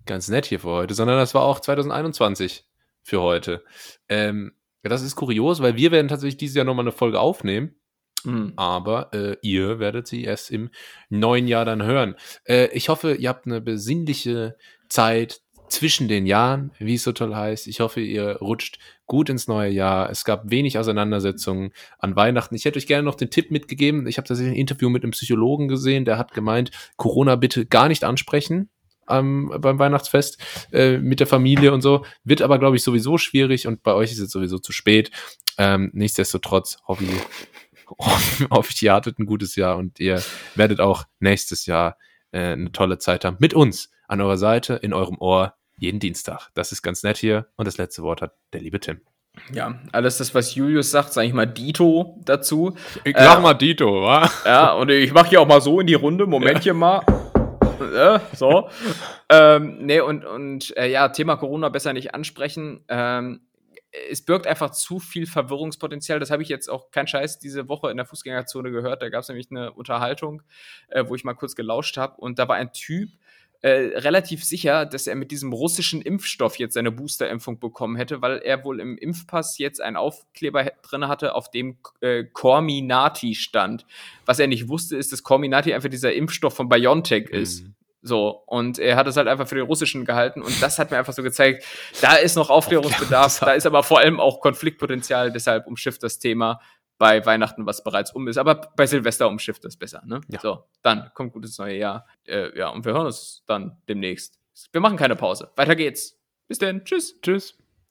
ganz nett hier für heute, sondern das war auch 2021 für heute. Ähm, das ist kurios, weil wir werden tatsächlich dieses Jahr nochmal eine Folge aufnehmen. Mhm. Aber äh, ihr werdet sie erst im neuen Jahr dann hören. Äh, ich hoffe, ihr habt eine besinnliche Zeit zwischen den Jahren, wie es so toll heißt. Ich hoffe, ihr rutscht gut ins neue Jahr. Es gab wenig Auseinandersetzungen an Weihnachten. Ich hätte euch gerne noch den Tipp mitgegeben. Ich habe tatsächlich ein Interview mit einem Psychologen gesehen, der hat gemeint, Corona bitte gar nicht ansprechen ähm, beim Weihnachtsfest äh, mit der Familie und so. Wird aber, glaube ich, sowieso schwierig und bei euch ist es sowieso zu spät. Ähm, nichtsdestotrotz hoffe ich, hoffe ich, ihr hattet ein gutes Jahr und ihr werdet auch nächstes Jahr äh, eine tolle Zeit haben mit uns an eurer Seite, in eurem Ohr, jeden Dienstag. Das ist ganz nett hier und das letzte Wort hat der liebe Tim. Ja, alles das, was Julius sagt, sage ich mal Dito dazu. Ich sag äh, mal Dito, wa? Ja, und ich mache hier auch mal so in die Runde. Momentchen ja. mal äh, so. ähm, nee, und, und äh, ja, Thema Corona besser nicht ansprechen. Ähm, es birgt einfach zu viel Verwirrungspotenzial. Das habe ich jetzt auch kein Scheiß diese Woche in der Fußgängerzone gehört. Da gab es nämlich eine Unterhaltung, äh, wo ich mal kurz gelauscht habe. Und da war ein Typ, äh, relativ sicher, dass er mit diesem russischen Impfstoff jetzt seine Boosterimpfung bekommen hätte, weil er wohl im Impfpass jetzt einen Aufkleber drin hatte, auf dem äh, Corminati stand. Was er nicht wusste, ist, dass Corminati einfach dieser Impfstoff von BioNTech mhm. ist. So, und er hat es halt einfach für den russischen gehalten und das hat mir einfach so gezeigt, da ist noch Aufklärungsbedarf, da ist aber vor allem auch Konfliktpotenzial, deshalb umschifft das Thema bei Weihnachten, was bereits um ist, aber bei Silvester umschifft das besser, ne? Ja. So, dann kommt gutes neue Jahr. Äh, ja, und wir hören uns dann demnächst. Wir machen keine Pause. Weiter geht's. Bis denn. Tschüss. Tschüss.